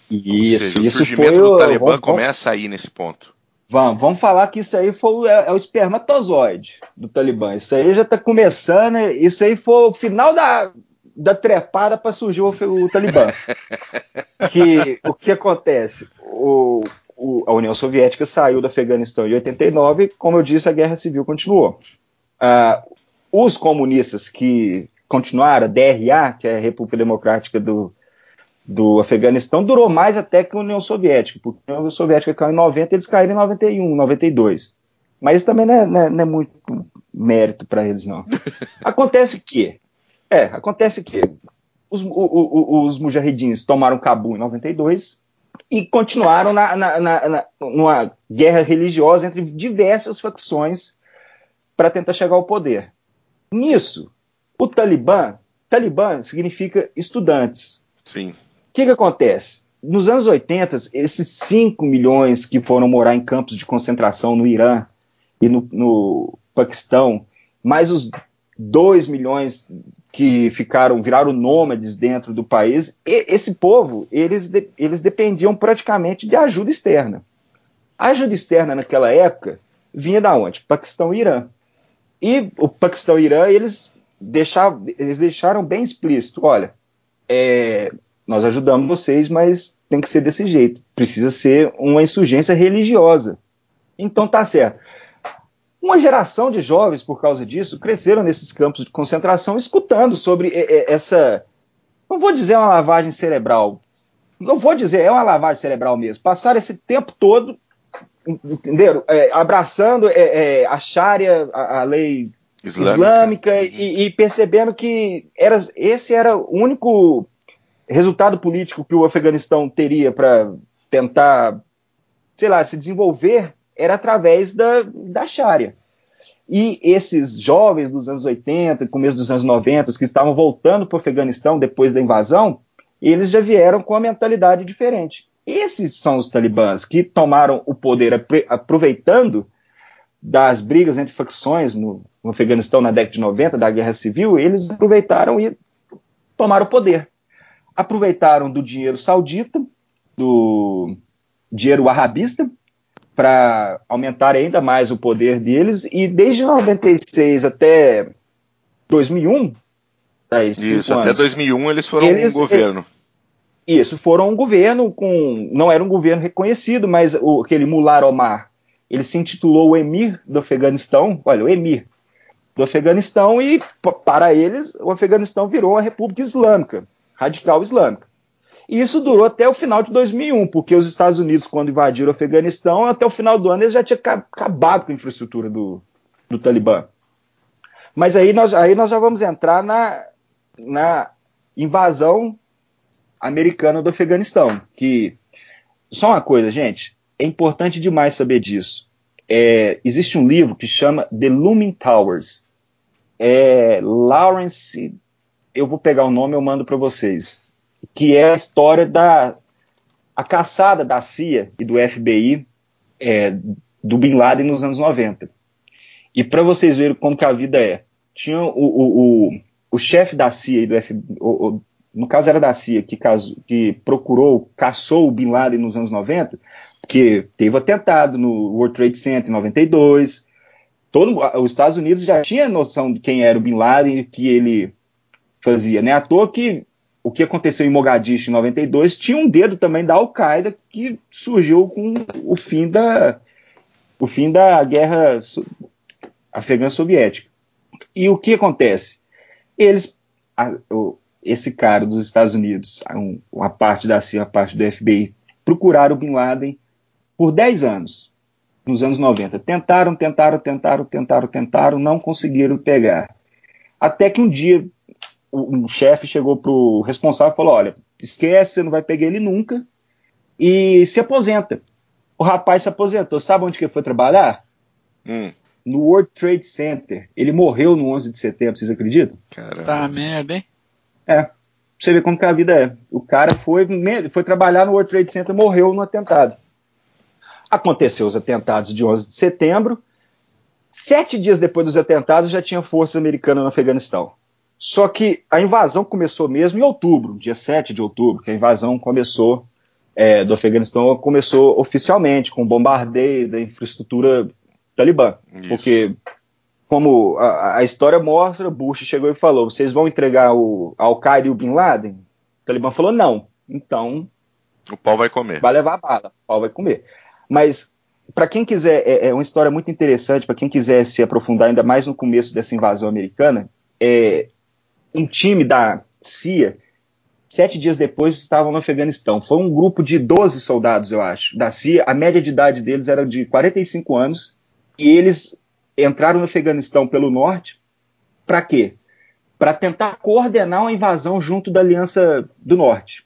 Isso, seja, isso o surgimento foi do Talibã vamos, começa aí nesse ponto. Vamos, vamos falar que isso aí foi é, é o espermatozoide do Talibã. Isso aí já está começando. Isso aí foi o final da, da trepada para surgir o, o Talibã. que o que acontece? O, o, a União Soviética saiu do Afeganistão em 89, como eu disse, a guerra civil continuou. Uh, os comunistas que continuaram, a DRA, que é a República Democrática do, do Afeganistão, durou mais até que a União Soviética, porque a União Soviética caiu em 90, eles caíram em 91, 92. Mas isso também não é, não é, não é muito mérito para eles, não. Acontece que é, acontece que os, o, o, os mujahidins tomaram Cabul em 92 e continuaram na, na, na, na, numa guerra religiosa entre diversas facções para tentar chegar ao poder. Nisso, o Talibã, Talibã significa estudantes. Sim. Que, que acontece? Nos anos 80, esses 5 milhões que foram morar em campos de concentração no Irã e no, no Paquistão, mais os 2 milhões que ficaram, viraram nômades dentro do país, esse povo, eles, eles dependiam praticamente de ajuda externa. A ajuda externa naquela época vinha da onde? Paquistão e Irã. E o Paquistão e Irã, eles deixaram, eles deixaram bem explícito, olha, é, nós ajudamos vocês, mas tem que ser desse jeito. Precisa ser uma insurgência religiosa. Então tá certo. Uma geração de jovens, por causa disso, cresceram nesses campos de concentração escutando sobre essa. Não vou dizer uma lavagem cerebral. Não vou dizer, é uma lavagem cerebral mesmo. Passaram esse tempo todo, entenderam? É, abraçando é, é, a Sharia, a, a lei islâmica, islâmica e, e, percebendo que era, esse era o único resultado político que o Afeganistão teria para tentar, sei lá, se desenvolver era através da, da Sharia. E esses jovens dos anos 80, começo dos anos 90, que estavam voltando para o Afeganistão depois da invasão, eles já vieram com uma mentalidade diferente. Esses são os talibãs que tomaram o poder aproveitando das brigas entre facções no, no Afeganistão na década de 90, da Guerra Civil, eles aproveitaram e tomaram o poder. Aproveitaram do dinheiro saudita, do dinheiro arabista, para aumentar ainda mais o poder deles. E desde 96 até 2001, isso, até 2001 eles foram eles, um governo. Isso, foram um governo com. Não era um governo reconhecido, mas o, aquele Mullah Omar, ele se intitulou o Emir do Afeganistão. Olha, o Emir do Afeganistão, e para eles, o Afeganistão virou uma república islâmica, radical islâmica. E isso durou até o final de 2001, porque os Estados Unidos, quando invadiram o Afeganistão, até o final do ano eles já tinham acabado com a infraestrutura do, do Talibã. Mas aí nós, aí nós já vamos entrar na, na invasão americana do Afeganistão. Que só uma coisa, gente, é importante demais saber disso. É, existe um livro que chama The Looming Towers. é Lawrence, eu vou pegar o nome e eu mando para vocês, que é a história da a caçada da CIA e do FBI é, do Bin Laden nos anos 90. E para vocês verem como que a vida é, tinha o, o, o, o chefe da CIA e do FBI, o, no caso era da CIA, que, caso, que procurou, caçou o Bin Laden nos anos 90, porque teve atentado no World Trade Center em 92, todo, os Estados Unidos já tinha noção de quem era o Bin Laden que ele fazia. Né? À toa que o que aconteceu em Mogadishu em 92 tinha um dedo também da Al-Qaeda que surgiu com o fim da, o fim da guerra afegã soviética. E o que acontece? Eles, a, o, esse cara dos Estados Unidos, um, uma parte da CIA, uma parte do FBI, procuraram o Bin Laden por 10 anos, nos anos 90. Tentaram, tentaram, tentaram, tentaram, tentaram, não conseguiram pegar. Até que um dia um chefe chegou pro responsável e falou: olha, esquece, você não vai pegar ele nunca, e se aposenta. O rapaz se aposentou. Sabe onde que ele foi trabalhar? Hum. No World Trade Center. Ele morreu no 11 de setembro, vocês acreditam? Caramba. Tá merda, hein? É. Você vê como que a vida é. O cara foi, foi trabalhar no World Trade Center morreu no atentado. Aconteceu os atentados de 11 de setembro. Sete dias depois dos atentados já tinha força americana no Afeganistão. Só que a invasão começou mesmo em outubro, dia 7 de outubro, que a invasão começou é, do Afeganistão começou oficialmente com o bombardeio da infraestrutura talibã. Isso. Porque, como a, a, história mostra, Bush chegou e falou: vocês vão entregar o Al-Qaeda e o Bin Laden? O Talibã falou: não. Então. O pau vai comer. Vai levar a bala, o pau vai comer. Mas, para quem quiser, é, é, uma história muito interessante, para quem quiser se aprofundar ainda mais no começo dessa invasão americana, é, um time da CIA, sete dias depois, estavam no Afeganistão. Foi um grupo de 12 soldados, eu acho, da CIA. A média de idade deles era de 45 anos. E eles entraram no Afeganistão pelo norte. Para quê? Para tentar coordenar uma invasão junto da Aliança do Norte,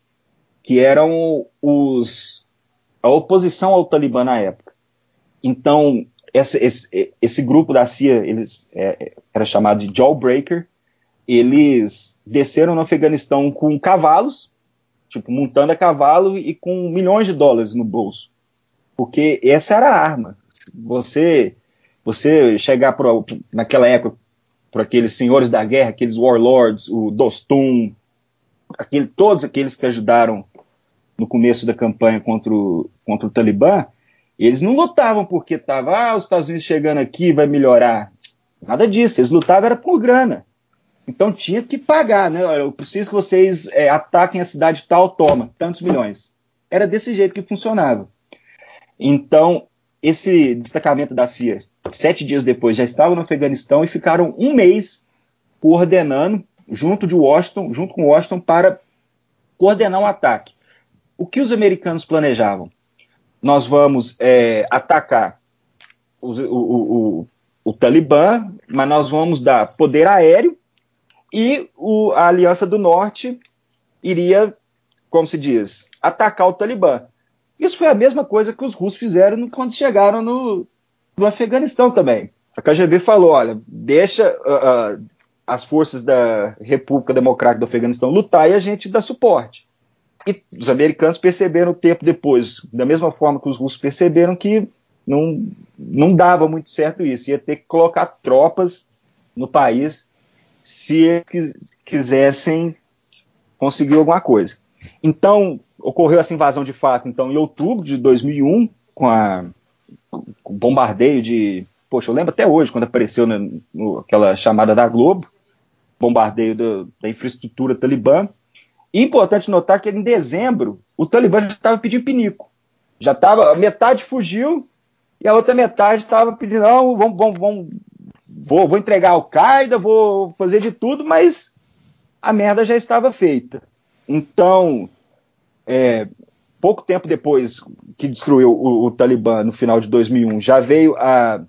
que eram os a oposição ao Talibã na época. Então, esse, esse, esse grupo da CIA eles, é, era chamado de Jawbreaker, eles desceram no Afeganistão com cavalos, tipo, montando a cavalo e com milhões de dólares no bolso. Porque essa era a arma. Você você chegar pro, naquela época por aqueles senhores da guerra, aqueles warlords, o Dostum, aquele, todos aqueles que ajudaram no começo da campanha contra o, contra o Talibã, eles não lutavam porque estava, ah, os Estados Unidos chegando aqui vai melhorar. Nada disso, eles lutavam era por grana. Então tinha que pagar, né? Eu preciso que vocês é, ataquem a cidade tal, toma, tantos milhões. Era desse jeito que funcionava. Então, esse destacamento da CIA, sete dias depois, já estava no Afeganistão e ficaram um mês coordenando, junto de Washington, junto com Washington, para coordenar um ataque. O que os americanos planejavam? Nós vamos é, atacar o, o, o, o Talibã, mas nós vamos dar poder aéreo e o, a Aliança do Norte iria, como se diz, atacar o Talibã. Isso foi a mesma coisa que os russos fizeram quando chegaram no, no Afeganistão também. A KGB falou: olha, deixa uh, uh, as forças da República Democrática do Afeganistão lutar e a gente dá suporte. E os americanos perceberam tempo depois, da mesma forma que os russos perceberam que não, não dava muito certo isso, ia ter que colocar tropas no país se quisessem conseguir alguma coisa. Então, ocorreu essa invasão de fato então em outubro de 2001 com, a, com o bombardeio de, poxa, eu lembro até hoje quando apareceu na, no, aquela chamada da Globo, bombardeio do, da infraestrutura talibã. E importante notar que em dezembro o Talibã já estava pedindo pinico. Já estava, metade fugiu e a outra metade estava pedindo, não, vamos, vamos, vamos vou, vou entregar ao Qaeda, vou fazer de tudo, mas a merda já estava feita. Então, é, pouco tempo depois que destruiu o, o, Talibã, no final de 2001, já veio a,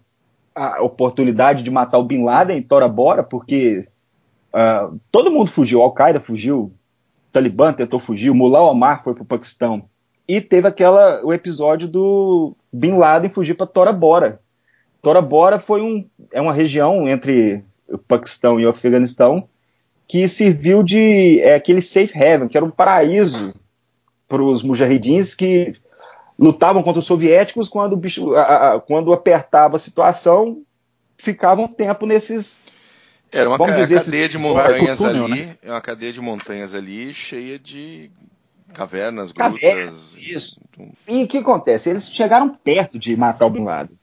a oportunidade de matar o Bin Laden em Tora Bora, porque uh, todo mundo fugiu, Al-Qaeda fugiu, o Talibã tentou fugir, o Mullah Omar foi para o Paquistão. E teve aquela, o episódio do Bin Laden fugir para Tora Bora, Tora Bora foi um, é uma região entre o Paquistão e o Afeganistão, que serviu de é, aquele safe haven, que era um paraíso para os mujahidins que lutavam contra os soviéticos quando, bicho, a, a, quando apertava a situação, ficavam um tempo nesses. Era uma ca cadeia de montanhas túnel, ali, né? uma cadeia de montanhas ali cheia de cavernas, grutas. Cavernas, isso. E o que acontece? Eles chegaram perto de matar o Bin Laden.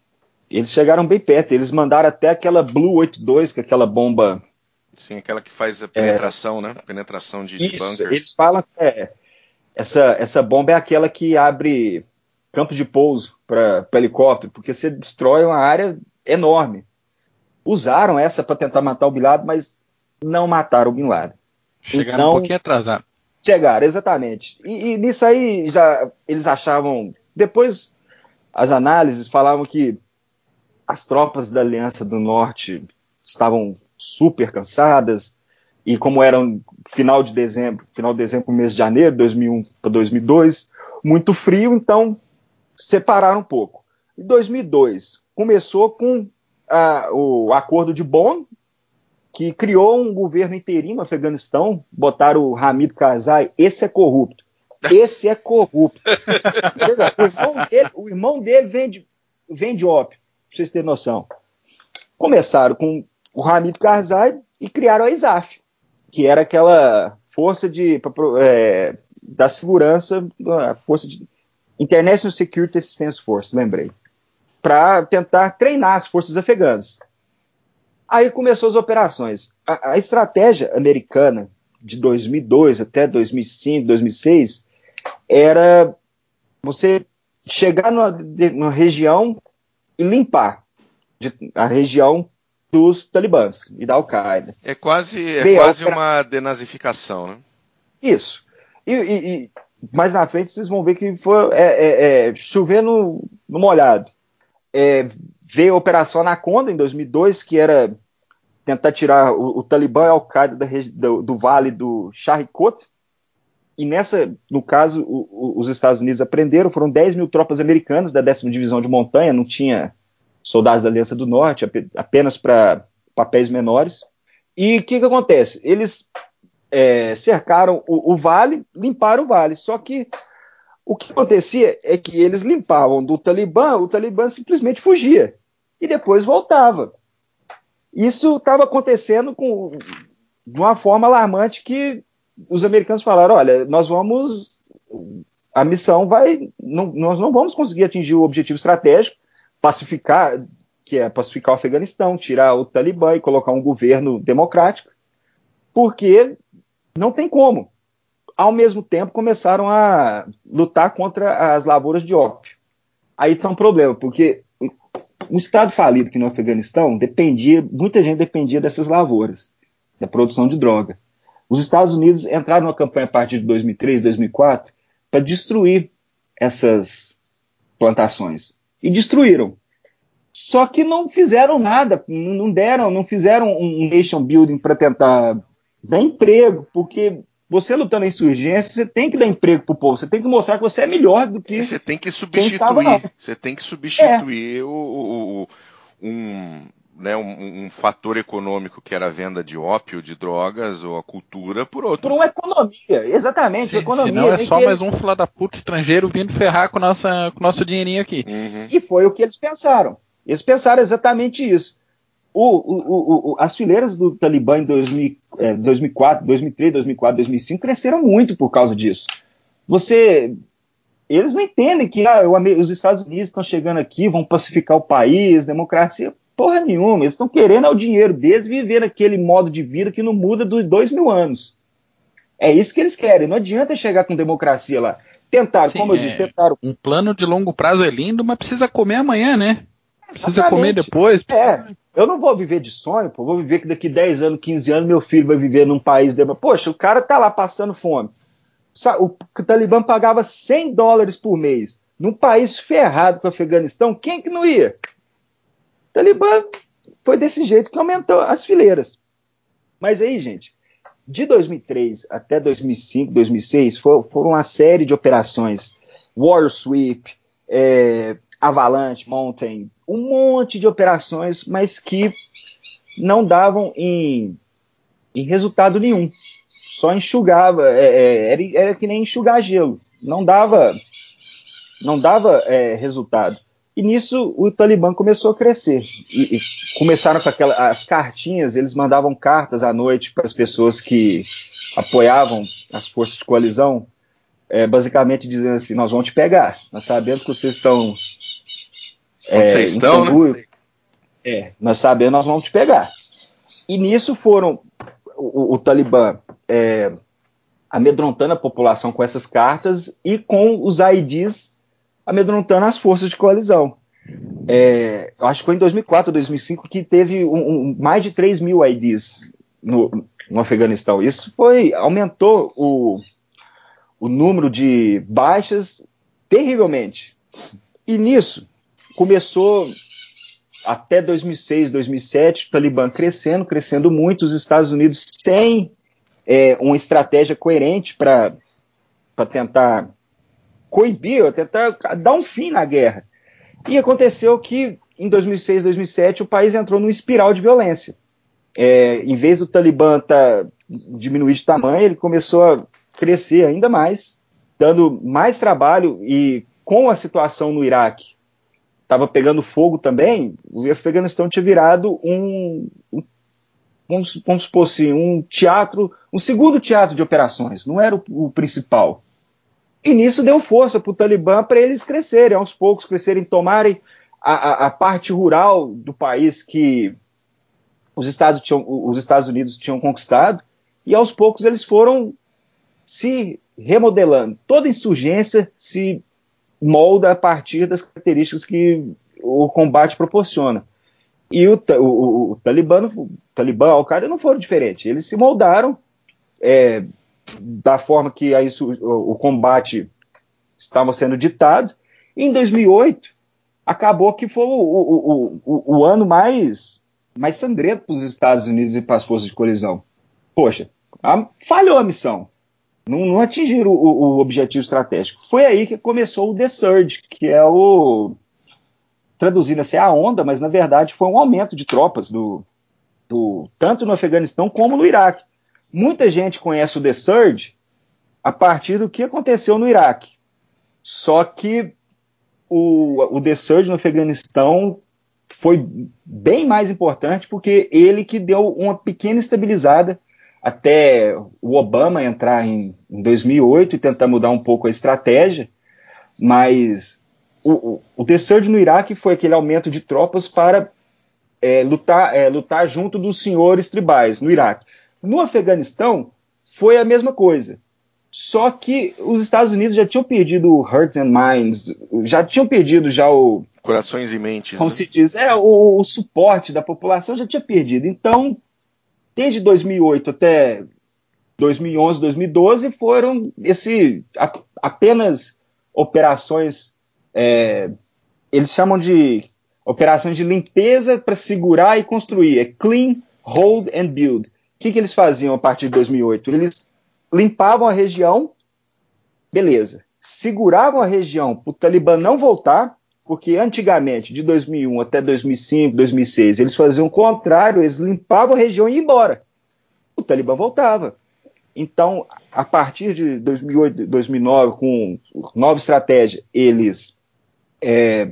Eles chegaram bem perto. Eles mandaram até aquela Blue 82, que é aquela bomba. Sim, aquela que faz a penetração, é, né? Penetração de, isso, de bunker. Eles falam que é, essa, essa bomba é aquela que abre campos de pouso para helicóptero, porque você destrói uma área enorme. Usaram essa para tentar matar o Bin Laden, mas não mataram o Bin Laden. Chegaram então, um pouquinho atrasado. Chegaram, exatamente. E, e nisso aí já eles achavam. Depois as análises falavam que as tropas da Aliança do Norte estavam super cansadas e como era final de dezembro, final de dezembro, mês de janeiro, 2001 para 2002, muito frio, então separaram um pouco. Em 2002 começou com a, o Acordo de Bonn, que criou um governo interino no Afeganistão, botaram o Hamid Karzai, esse é corrupto. Esse é corrupto. o, irmão dele, o irmão dele vende, vende ópio vocês terem noção. Começaram com o Hamid Karzai e criaram a ISAF, que era aquela força de, é, da segurança, a força de International Security Assistance Force, lembrei, para tentar treinar as forças afegãs. Aí começou as operações. A, a, estratégia americana de 2002 até 2005, 2006 era você chegar numa, numa região e limpar a região dos talibãs e da Al-Qaeda. É quase, é quase uma denazificação, né? Isso. E, e, e, mais na frente vocês vão ver que foi é, é, é, chover no, molhado. É, veio a Operação Anaconda em 2002, que era tentar tirar o, o Talibã e a Al-Qaeda do, do, vale do Sharikot. E nessa, no caso, o, o, os Estados Unidos aprenderam, foram 10 mil tropas americanas da 10 Divisão de Montanha, não tinha soldados da Aliança do Norte, apenas para papéis menores. E o que, que acontece? Eles é, cercaram o, o, vale, limparam o vale. Só que o que acontecia é que eles limpavam do Talibã, o Talibã simplesmente fugia e depois voltava. Isso estava acontecendo com, de uma forma alarmante que os americanos falaram: olha, nós vamos. A missão vai. Não, nós não vamos conseguir atingir o objetivo estratégico pacificar, que é pacificar o Afeganistão, tirar o Talibã e colocar um governo democrático, porque não tem como. Ao mesmo tempo, começaram a lutar contra as lavouras de ópio. Aí está um problema, porque o Estado falido que no Afeganistão dependia, muita gente dependia dessas lavouras, da produção de droga. Os Estados Unidos entraram numa campanha a partir de 2003, 2004 para destruir essas plantações e destruíram. Só que não fizeram nada, não deram, não fizeram um nation building para tentar dar emprego, porque você lutando em insurgência, você tem que dar emprego pro povo, você tem que mostrar que você é melhor do que. Você tem que substituir, você tem que substituir é. o, o, o, um, né, um, um, fator econômico que era a venda de ópio, de drogas ou a cultura por outro. Por uma economia, exatamente. Sim, economia, senão é só mais eles... um filho da puta estrangeiro vindo ferrar com, nossa, com o nosso dinheirinho aqui. Uhum. E foi o que eles pensaram. Eles pensaram exatamente isso. O, o, o, as fileiras do Talibã em 2000, é, 2004, 2003, 2004, 2005 cresceram muito por causa disso. Você, eles não entendem que ah, os Estados Unidos estão chegando aqui, vão pacificar o país, democracia porra nenhuma. Eles estão querendo é o dinheiro deles viver aquele modo de vida que não muda dos dois mil anos. É isso que eles querem. Não adianta chegar com democracia lá. Tentaram, Sim, como eu é, disse, tentaram. Um plano de longo prazo é lindo, mas precisa comer amanhã, né? Precisa Exatamente. comer depois. Precisa... É, eu não vou viver de sonho, pô. Vou viver que daqui 10 anos, 15 anos, meu filho vai viver num país. De... Poxa, o cara tá lá passando fome. O Talibã pagava 100 dólares por mês. Num país ferrado com o Afeganistão, quem que não ia? Talibã foi desse jeito que aumentou as fileiras. Mas aí, gente, de 2003 até 2005, 2006, foram uma série de operações. War Sweep, é, Avalanche, Mountain, um monte de operações, mas que não davam em, em resultado nenhum. Só enxugava, é, é, era, era, que nem enxugar gelo. Não dava, não dava é, resultado. E nisso o Talibã começou a crescer. E, e começaram com aquelas as cartinhas, eles mandavam cartas à noite para as pessoas que apoiavam as forças de coalizão, é, basicamente dizendo assim: Nós vamos te pegar. Nós sabemos que vocês estão. É, vocês estão, né? É, nós sabemos, nós vamos te pegar. E nisso foram o, o Talibã é, amedrontando a população com essas cartas e com os IDs amedrontando as forças de coalizão. É, acho que foi em 2004, 2005 que teve um, um, mais de 3 mil IDs no, no Afeganistão. Isso foi aumentou o, o número de baixas terrivelmente. E nisso começou até 2006, 2007, o Talibã crescendo, crescendo muito, os Estados Unidos sem é, uma estratégia coerente para tentar coibir, tentar dar um fim na guerra. E aconteceu que em 2006, 2007 o país entrou numa espiral de violência. É, em vez do Talibã tá, diminuir de tamanho, ele começou a crescer ainda mais, dando mais trabalho e com a situação no Iraque estava pegando fogo também, o Afeganistão tinha virado um, um vamos, vamos supor assim, um teatro, um segundo teatro de operações, não era o, o principal. E nisso deu força para o Talibã para eles crescerem, aos poucos crescerem, tomarem a, a, a, parte rural do país que os Estados, tinham, os Estados Unidos tinham conquistado, e aos poucos eles foram se remodelando. Toda insurgência se molda a partir das características que o combate proporciona. E o, o, o Talibã, o Talibã, Al-Qaeda não foram diferentes. Eles se moldaram é, da forma que o, o combate estava sendo ditado. Em 2008, acabou que foi o, o, o ano mais, mais sangrento para os Estados Unidos e para as forças de colisão. Poxa, a, falhou a missão. Não, não atingiram o, o, objetivo estratégico. Foi aí que começou o The Surge, que é o. Traduzindo assim, a onda, mas na verdade foi um aumento de tropas do, do tanto no Afeganistão como no Iraque. Muita gente conhece o The Surge a partir do que aconteceu no Iraque. Só que o, o The Surge no Afeganistão foi bem mais importante porque ele que deu uma pequena estabilizada até o Obama entrar em, em 2008 e tentar mudar um pouco a estratégia, mas o, o, o The Surge no Iraque foi aquele aumento de tropas para é, lutar, é, lutar junto dos senhores tribais no Iraque. No Afeganistão, foi a mesma coisa. Só que os Estados Unidos já tinham perdido o Hearts and Minds, já tinham perdido já o. Corações e mentes. Como né? se diz, é, o, o, suporte da população já tinha perdido. Então, desde 2008 até 2011, 2012, foram esse, a, apenas operações, é, eles chamam de operações de limpeza para segurar e construir. É clean, hold and build. O que, que eles faziam a partir de 2008? Eles limpavam a região, beleza. Seguravam a região para o Talibã não voltar, porque antigamente, de 2001 até 2005, 2006, eles faziam o contrário, eles limpavam a região e iam embora. O Talibã voltava. Então, a partir de 2008, 2009, com nova estratégia, eles é,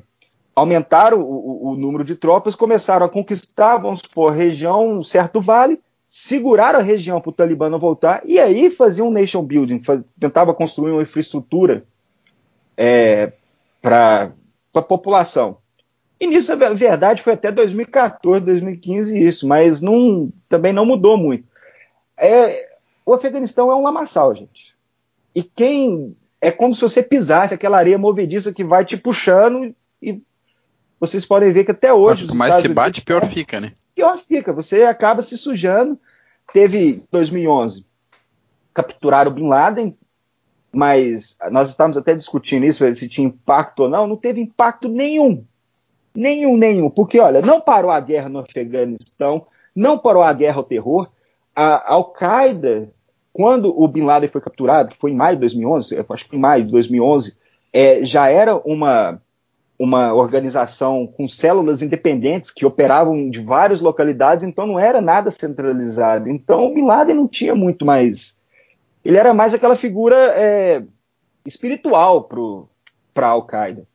aumentaram o, o, número de tropas, começaram a conquistar, vamos supor, a região, um certo vale, seguraram a região para o Talibã não voltar e aí faziam um nation building, faz, tentava construir uma infraestrutura é, para a população. E nisso a verdade foi até 2014, 2015 isso, mas não, também não mudou muito. É, o Afeganistão é um lamaçal, gente. E quem é como se você pisasse aquela areia movediça que vai te puxando e vocês podem ver que até hoje. Quanto mais se bate, pior fica, né? Pior fica. Você acaba se sujando Teve 2011 capturaram Bin Laden, mas nós estávamos até discutindo isso, se tinha impacto ou não. Não teve impacto nenhum. Nenhum, nenhum. Porque, olha, não parou a guerra no Afeganistão, não parou a guerra ao terror. A Al-Qaeda, quando o Bin Laden foi capturado, que foi em maio de 2011, acho que em maio de 2011, é, já era uma, uma organização com células independentes que operavam de várias localidades, então não era nada centralizado. Então o Bin Laden não tinha muito mais. Ele era mais aquela figura é, espiritual para a Al-Qaeda.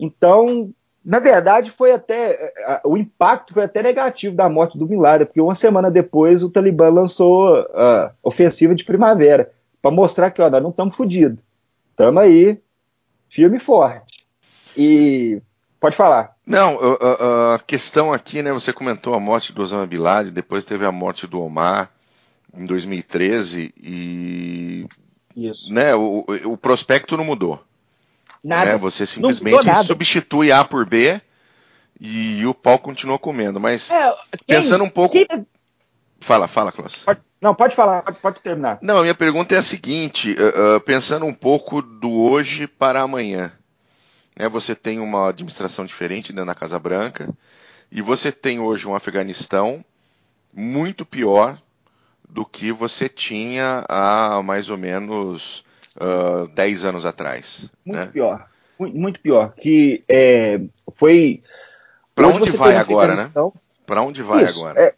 Então, na verdade, foi até o impacto foi até negativo da morte do Bin Laden, porque uma semana depois o Talibã lançou a ofensiva de primavera para mostrar que nós não estamos fodidos, estamos aí firme e forte. E pode falar. Não, a, a, questão aqui, né? Você comentou a morte do Osama Bin Laden, depois teve a morte do Omar em 2013 e Isso. Né, o, o prospecto não mudou. Nada. Né? Você simplesmente substitui A por B e o pau continua comendo. Mas é, quem, pensando um pouco. Quem... Fala, fala, Klaus. Pode, não, pode falar, pode, pode, terminar. Não, a minha pergunta é a seguinte: uh, uh, pensando um pouco do hoje para amanhã. Né, você tem uma administração diferente dentro da Casa Branca e você tem hoje um Afeganistão muito pior do que você tinha há mais ou menos uh, 10 anos atrás. Muito né? pior. Muito, muito, pior. Que é, foi. Para onde vai agora, né? Para onde vai Isso, agora? É,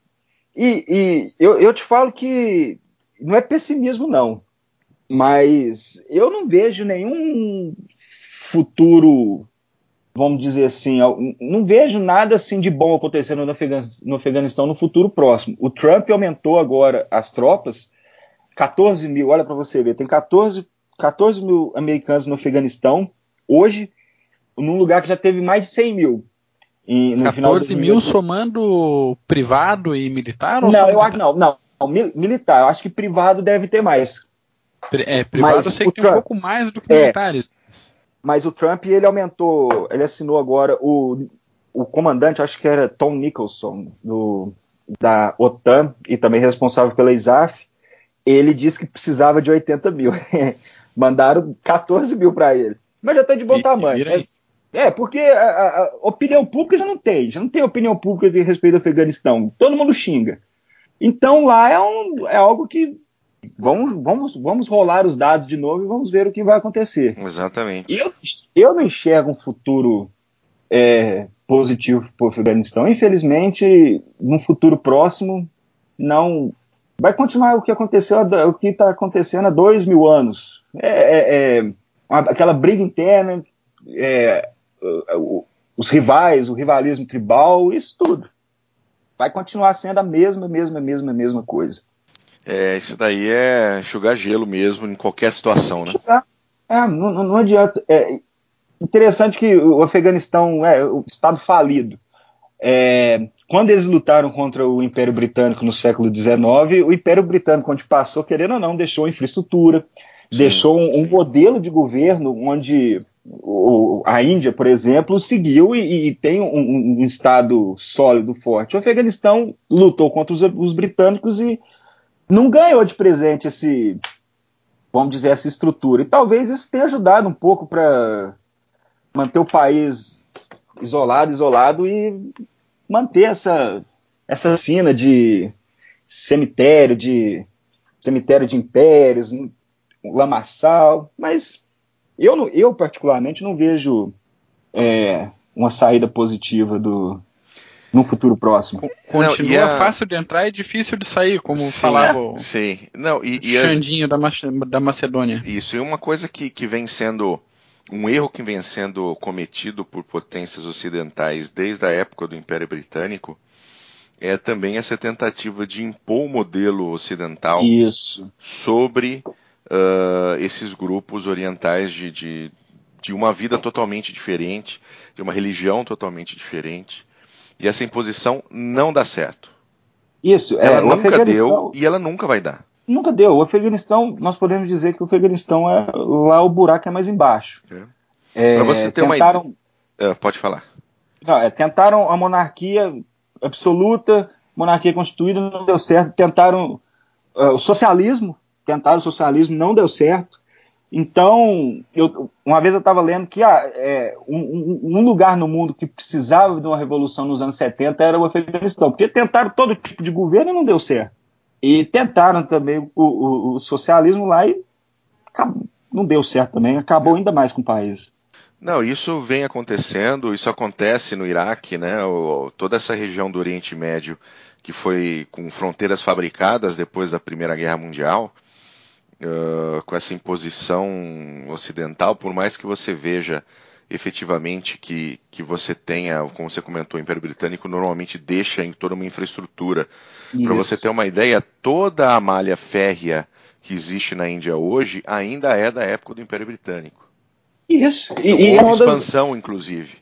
e, e eu, eu te falo que não é pessimismo, não. Mas eu não vejo nenhum futuro, vamos dizer assim, não vejo nada assim de bom acontecendo no Afeganistão, no Afeganistão no futuro próximo. O Trump aumentou agora as tropas, 14 mil, olha para você ver, tem 14, 14 mil americanos no Afeganistão hoje, num lugar que já teve mais de 100 mil. E, no 14 mil somando privado e militar? não, eu acho não, não, militar. Eu acho que privado deve ter mais. É, privado Mas eu sei que Trump, tem um pouco mais do que é, militares. Mas o Trump, ele aumentou, ele assinou agora o, o comandante, acho que era Tom Nicholson, do, da OTAN, e também responsável pela ISAF, ele disse que precisava de 80 mil. Mandaram 14 mil para ele. Mas já está de bom e, tamanho. É, é, porque a, a, opinião pública já não tem, já não tem opinião pública de respeito ao Afeganistão. Todo mundo xinga. Então lá é, um, é algo que Vamos, vamos, vamos rolar os dados de novo e vamos ver o que vai acontecer. Exatamente. Eu, eu não enxergo um futuro é, positivo para o Afeganistão. Infelizmente, no futuro próximo, não vai continuar o que aconteceu, o que está acontecendo há dois mil anos. É, é, é aquela briga interna, é, os rivais, o rivalismo tribal, isso tudo. Vai continuar sendo a mesma, mesma, mesma, mesma coisa. É, isso daí é enxugar gelo mesmo, em qualquer situação, né? É, não, não adianta. É interessante que o Afeganistão é o Estado falido. É, quando eles lutaram contra o Império Britânico no século XIX, o Império Britânico, onde passou, querendo ou não, deixou infraestrutura, sim, deixou um, um, modelo de governo onde o, a Índia, por exemplo, seguiu e, e tem um, um, Estado sólido, forte. O Afeganistão lutou contra os, os britânicos e não ganhou de presente esse, vamos dizer, essa estrutura. E talvez isso tenha ajudado um pouco para manter o país isolado, isolado e manter essa essa cena de cemitério, de cemitério de impérios, um lamaçal, mas eu, eu particularmente não vejo é, uma saída positiva do, no futuro próximo. Continua não, a... fácil de entrar e difícil de sair, como sim, falava o sim. Não, e, e Xandinho as... da, da Macedônia. Isso, e uma coisa que, que vem sendo um erro que vem sendo cometido por potências ocidentais desde a época do Império Britânico é também essa tentativa de impor o modelo ocidental Isso. sobre uh, esses grupos orientais de, de, de uma vida totalmente diferente, de uma religião totalmente diferente. E essa imposição não dá certo. Isso, é, ela é, nunca deu e ela nunca vai dar. Nunca deu. O Afeganistão, nós podemos dizer que o Afeganistão é lá o buraco é mais embaixo. É. É, Para você ter tentaram, uma ideia. Uh, pode falar. Não, é, tentaram a monarquia absoluta, monarquia constituída, não deu certo. Tentaram uh, o socialismo, tentaram o socialismo, não deu certo. Então, eu, uma vez eu estava lendo que ah, é, um, um, lugar no mundo que precisava de uma revolução nos anos 70 era o Afeganistão, porque tentaram todo tipo de governo e não deu certo. E tentaram também o, o, o socialismo lá e acabou, não deu certo também, acabou ainda mais com o país. Não, isso vem acontecendo, isso acontece no Iraque, né? O, toda essa região do Oriente Médio que foi com fronteiras fabricadas depois da Primeira Guerra Mundial, uh, com essa imposição ocidental, por mais que você veja efetivamente que, que você tenha, como você comentou, o Império Britânico normalmente deixa em toda uma infraestrutura. Para você ter uma ideia, toda a malha férrea que existe na Índia hoje ainda é da época do Império Britânico. Isso. E, e é houve expansão, das... inclusive.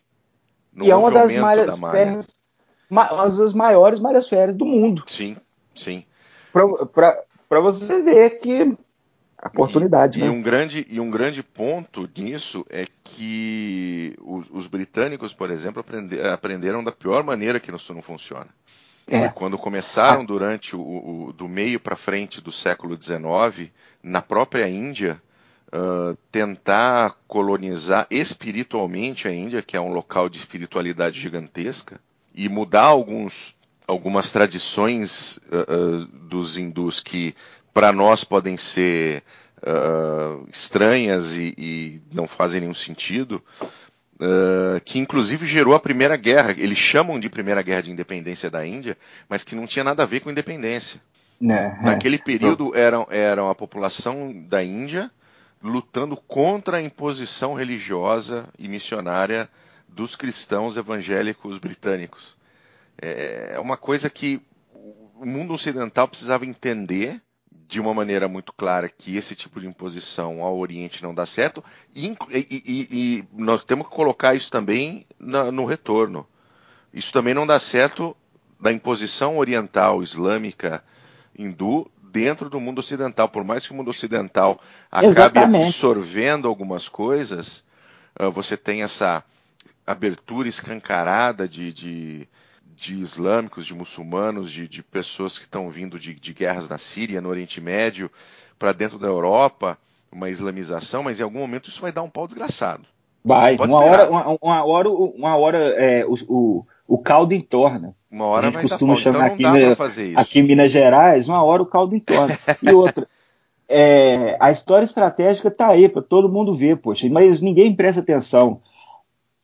e é uma das malhas da malha. férreas, uma das maiores malhas férreas do mundo. Sim, sim. Para você ver que oportunidade. E, né? e, um grande, e um grande ponto nisso é que os, os britânicos, por exemplo, aprender, aprenderam da pior maneira que isso não funciona. É. Quando começaram ah. durante o, o, do meio para frente do século XIX, na própria Índia, uh, tentar colonizar espiritualmente a Índia, que é um local de espiritualidade gigantesca, e mudar alguns, algumas tradições uh, uh, dos hindus que para nós podem ser uh, estranhas e, e, não fazem nenhum sentido, uh, que inclusive gerou a Primeira Guerra. Eles chamam de Primeira Guerra de Independência da Índia, mas que não tinha nada a ver com independência. É, Naquele período eram, eram a população da Índia lutando contra a imposição religiosa e missionária dos cristãos evangélicos britânicos. É uma coisa que o mundo ocidental precisava entender de uma maneira muito clara que esse tipo de imposição ao Oriente não dá certo, e, e, e nós temos que colocar isso também na, no retorno. Isso também não dá certo da imposição oriental, islâmica, hindu, dentro do mundo ocidental. Por mais que o mundo ocidental acabe Exatamente. absorvendo algumas coisas, uh, você tem essa abertura escancarada de, de de islâmicos, de muçulmanos, de, de pessoas que estão vindo de, de, guerras na Síria, no Oriente Médio, para dentro da Europa, uma islamização, mas em algum momento isso vai dar um pau desgraçado. Vai, uma hora, uma, uma, hora, uma hora é, o, o, o, caldo entorna. Uma hora a gente vai costuma dar pau, chamar então aqui, fazer isso. aqui em Minas Gerais, uma hora o caldo entorna. e outra, é, a história estratégica está aí para todo mundo ver, poxa, mas ninguém presta atenção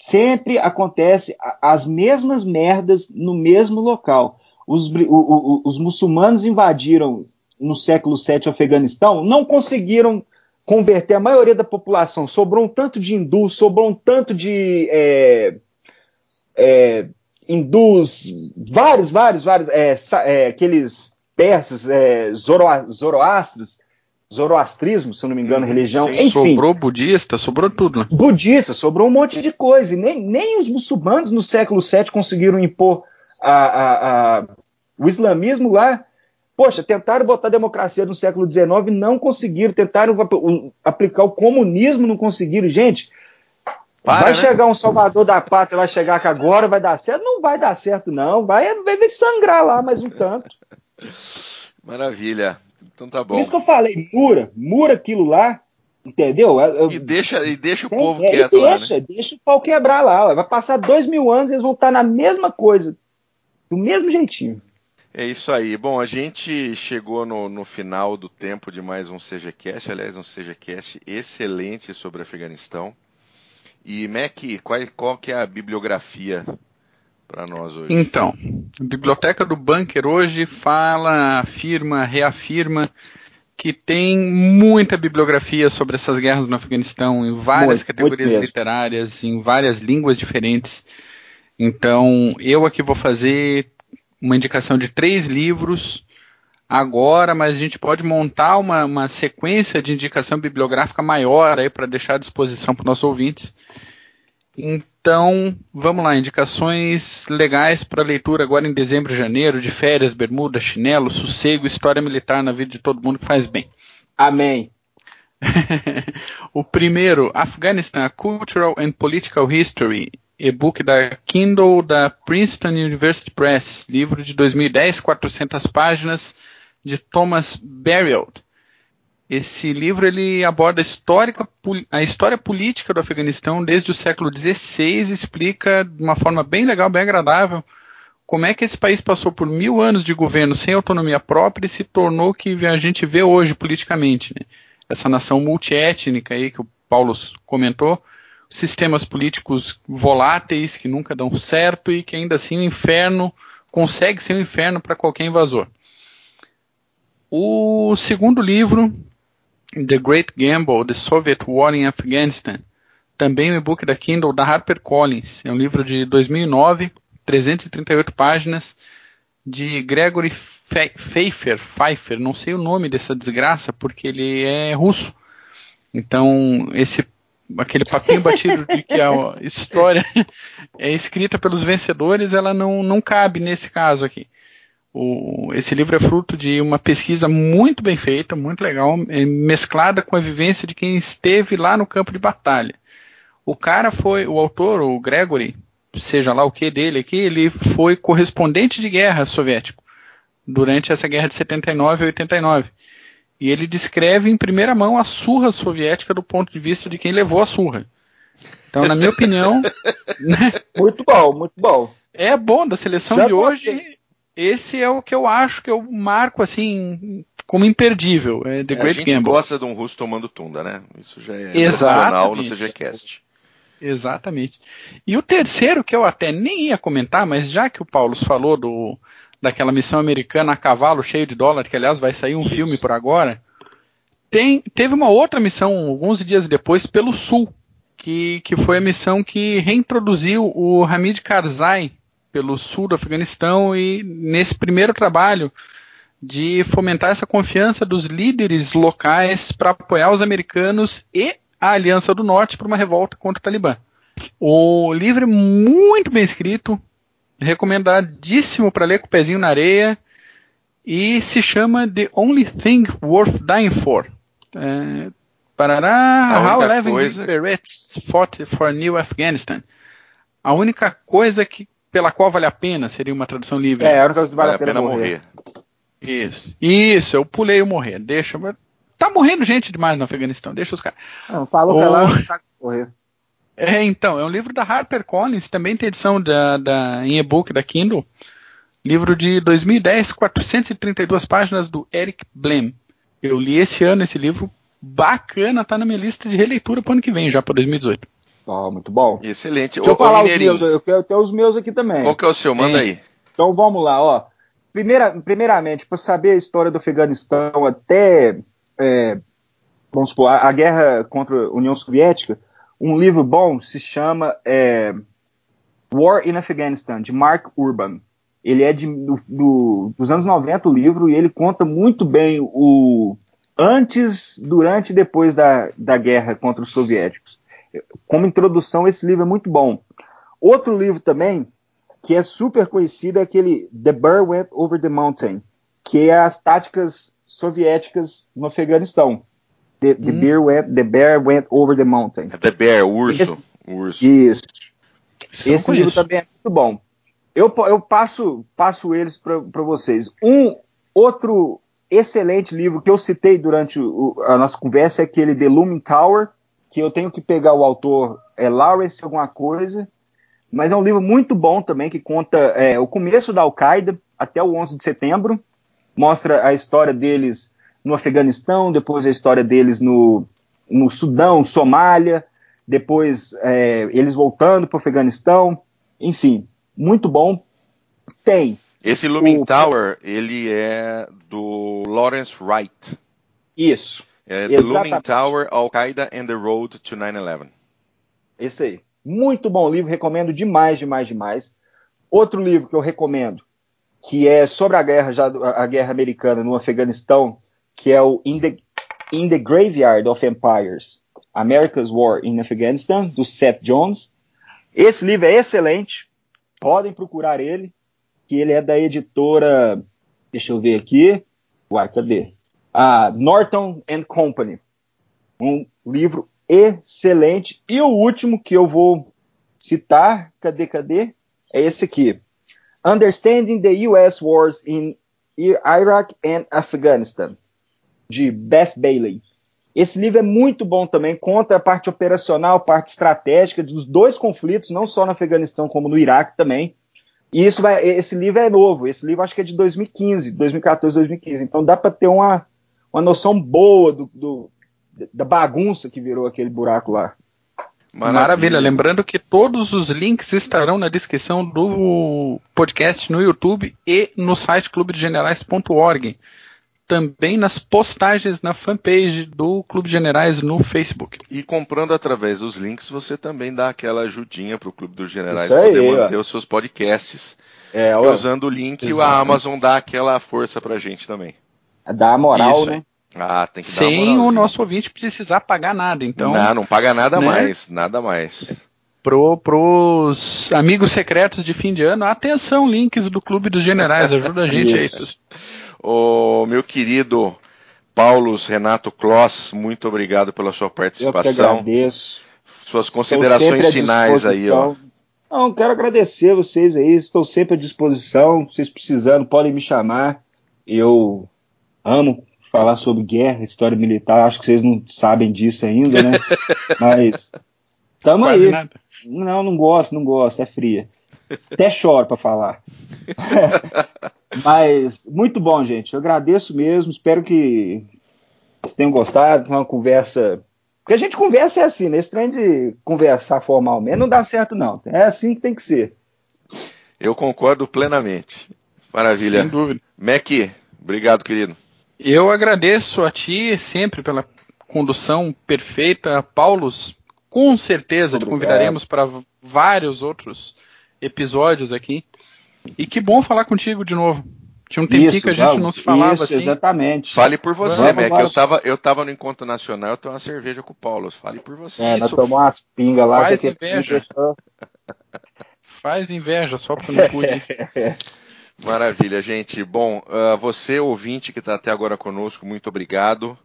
sempre acontece as mesmas merdas no mesmo local. Os, o, o, os muçulmanos invadiram no século VII o Afeganistão, não conseguiram converter a maioria da população. Sobrou um tanto de hindus, sobrou um tanto de é, é, hindus, vários, vários, vários, é, é aqueles persas, é, zoroastros, zoroastrismo, se eu não me engano, religião, Sim, enfim. Sobrou budista, sobrou tudo. Né? Budista, sobrou um monte de coisa. E nem, nem os muçulmanos no século VII conseguiram impor a, a, a, o islamismo lá. Poxa, tentaram botar a democracia no século XIX, não conseguiram. Tentaram aplicar o comunismo, não conseguiram. Gente, Para, vai né? chegar um salvador da pátria, vai chegar que agora vai dar certo? Não vai dar certo, não. Vai, vai sangrar lá mais um tanto. Maravilha. Então tá bom. Por isso que eu falei, mura, mura aquilo lá, entendeu? Eu, e deixa, e deixa o povo é, quieto deixa, lá, né? Deixa o pau quebrar lá. Vai passar dois mil anos e eles vão estar na mesma coisa, do mesmo jeitinho. É isso aí. Bom, a gente chegou no, no final do tempo de mais um CGCast, aliás, um CGCast excelente sobre Afeganistão. E Mac, qual, qual que é a bibliografia para nós hoje? Então, a biblioteca do bunker hoje fala, afirma, reafirma que tem muita bibliografia sobre essas guerras no Afeganistão em várias muito, categorias muito literárias, em várias línguas diferentes. Então, eu aqui vou fazer uma indicação de três livros agora, mas a gente pode montar uma, uma sequência de indicação bibliográfica maior aí para deixar à disposição para os nossos ouvintes. Então, vamos lá, indicações legais para leitura agora em dezembro e janeiro, de férias, bermuda, chinelo, sossego, história militar na vida de todo mundo que faz bem. Amém. o primeiro, Afghanistan, Cultural and Political History, e-book da Kindle da Princeton University Press, livro de 2010, 400 páginas, de Thomas Berrield. Esse livro ele aborda a, histórica, a história política do Afeganistão desde o século XVI, explica de uma forma bem legal, bem agradável, como é que esse país passou por mil anos de governo sem autonomia própria e se tornou o que a gente vê hoje politicamente. Né? Essa nação multiétnica aí que o Paulo comentou, sistemas políticos voláteis que nunca dão certo e que ainda assim o inferno consegue ser um inferno para qualquer invasor. O segundo livro, The Great Gamble, The Soviet War in Afghanistan, também um e-book da Kindle da HarperCollins, é um livro de 2009, 338 páginas, de Gregory Pfeiffer, Pfeiffer, não sei o nome dessa desgraça porque ele é russo. Então, esse aquele papinho batido de que a história é escrita pelos vencedores, ela não, não cabe nesse caso aqui. O, esse livro é fruto de uma pesquisa muito bem feita, muito legal, é mesclada com a vivência de quem esteve lá no campo de batalha. O cara foi, o autor, o Gregory, seja lá o que dele aqui, ele foi correspondente de guerra soviético durante essa guerra de 79 e 89. E ele descreve em primeira mão a surra soviética do ponto de vista de quem levou a surra. Então, na minha opinião. Né, muito bom, muito bom. É bom da seleção Já de hoje. Esse é o que eu acho que eu marco assim como imperdível. É The é, Great A gente Gamble. gosta de um russo tomando tunda, né? Isso já é tradicional no CGCast. Exatamente. E o terceiro, que eu até nem ia comentar, mas já que o Paulo falou do, daquela missão americana a cavalo cheio de dólar, que aliás vai sair um Isso. filme por agora. Tem, teve uma outra missão alguns dias depois pelo sul, que, que foi a missão que reintroduziu o Hamid Karzai pelo sul do Afeganistão e nesse primeiro trabalho de fomentar essa confiança dos líderes locais para apoiar os americanos e a Aliança do Norte para uma revolta contra o Talibã. O livro é muito bem escrito, recomendadíssimo para ler com o pezinho na areia e se chama The Only Thing Worth Dying For. É, parará, How Eleven coisa... Berets Fought for New Afghanistan. A única coisa que, pela qual vale a pena seria uma tradução livre. É, a única coisa que vale, vale a pena, pena morrer. morrer. Isso. Isso, eu pulei o morrer. Deixa. Tá morrendo gente demais no Afeganistão, deixa os caras. Não, falou que ela tá morrer. É, então, é um livro da HarperCollins, também tem edição da, da, em e-book da Kindle. Livro de 2010, 432 páginas do Eric Blem. Eu li esse ano esse livro, bacana, tá na minha lista de releitura para ano que vem, já para 2018. Oh, muito bom. Excelente. Deixa ô, eu falar os meus, eu quero ter os meus aqui também. Qual que é o seu? Manda é. aí. Então vamos lá, ó. Primeira, primeiramente, para saber a história do Afeganistão até, é, vamos supor, a, a guerra contra a União Soviética, um livro bom se chama é, War in Afghanistan, de Mark Urban. Ele é de, do, do, dos anos 90 o livro e ele conta muito bem o antes, durante e depois da, da guerra contra os soviéticos. Como introdução, esse livro é muito bom. Outro livro também, que é super conhecido, é aquele The Bear Went Over the Mountain, que é as táticas soviéticas no Afeganistão. The, the, hum. bear went, the Bear Went Over the Mountain. É the Bear, o urso. Esse, urso. Isso. Esse livro também é muito bom. Eu, eu passo, passo eles para vocês. Um outro excelente livro que eu citei durante o, a nossa conversa é aquele The Looming Tower, que eu tenho que pegar o autor, é Lawrence alguma coisa, mas é um livro muito bom também, que conta é, o começo da Al-Qaeda até o 11 de setembro, mostra a história deles no Afeganistão, depois a história deles no, no Sudão, Somália, depois é, eles voltando para o Afeganistão, enfim, muito bom. Tem. Esse Looming o... Tower, ele é do Lawrence Wright. Isso. É The Looming Tower, Al-Qaeda and the Road to 9-11. Esse aí. Muito bom livro, recomendo demais, demais, demais. Outro livro que eu recomendo, que é sobre a guerra, já, a guerra americana no Afeganistão, que é o In the, In the Graveyard of Empires, America's War in Afghanistan, do Seth Jones. Esse livro é excelente, podem procurar ele, que ele é da editora, deixa eu ver aqui, uai, cadê? Ah, Norton and Company. Um livro excelente. E o último que eu vou citar, cadê, cadê? É esse aqui. Understanding the U.S. Wars in Iraq and Afghanistan de Beth Bailey. Esse livro é muito bom também, conta a parte operacional, a parte estratégica dos dois conflitos, não só no Afeganistão como no Iraque também. E isso vai, esse livro é novo, esse livro acho que é de 2015, 2014, 2015. Então dá para ter uma, uma noção boa do, do, da bagunça que virou aquele buraco lá. Maravilha. Maravilha. Lembrando que todos os links estarão na descrição do podcast no YouTube e no site clubedegenerais.org. Também nas postagens na fanpage do Clube de Generais no Facebook. E comprando através dos links, você também dá aquela ajudinha para o Clube dos Generais aí, poder manter ó. os seus podcasts. É, usando o link, Exatamente. a Amazon dá aquela força para a gente também. Dá a moral, Isso. né? Ah, tem que Sem o nosso ouvinte precisar pagar nada, então. Não, não paga nada né? mais, nada mais. Pro, pros amigos secretos de fim de ano, atenção, links do Clube dos Generais, ajuda a gente aí. O meu querido Paulos Renato Kloss, muito obrigado pela sua participação. Eu que agradeço. Suas considerações finais aí, ó. Não, quero agradecer vocês aí, estou sempre à disposição. Vocês precisando, podem me chamar. Eu amo falar sobre guerra, história militar. Acho que vocês não sabem disso ainda, né? Mas tamo Quase aí. Nada. Não, não gosto, não gosto, é fria. Até choro para falar. Mas muito bom, gente. Eu agradeço mesmo. Espero que vocês tenham gostado. Uma conversa. Porque a gente conversa é assim, né? Esse trem de conversar formalmente não dá certo, não. É assim que tem que ser. Eu concordo plenamente. Maravilha. Sem dúvida. Mac, obrigado, querido. Eu agradeço a ti sempre pela condução perfeita. Paulos, com certeza te convidaremos para vários outros episódios aqui. E que bom falar contigo de novo. Tinha um tempinho isso, que a gente vamos, não se falava isso, assim. Exatamente. Fale por você, Mac. Eu tava, eu tava no encontro nacional, eu tomei uma cerveja com o Paulo. Fale por você. É, nós tomamos umas pingas lá. Faz inveja. Faz inveja, só porque não pude. Maravilha, gente. Bom, uh, você, ouvinte que está até agora conosco, muito obrigado.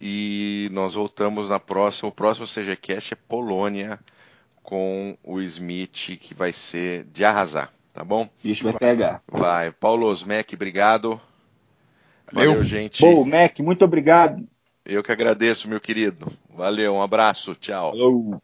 E nós voltamos na próxima. O próximo CGCast é Polônia com o Smith, que vai ser de arrasar, tá bom? Bicho vai pegar. Vai. Paulo Osmec, obrigado. Valeu, Valeu gente. Pô, Mac, muito obrigado. Eu que agradeço, meu querido. Valeu, um abraço, tchau. Falou.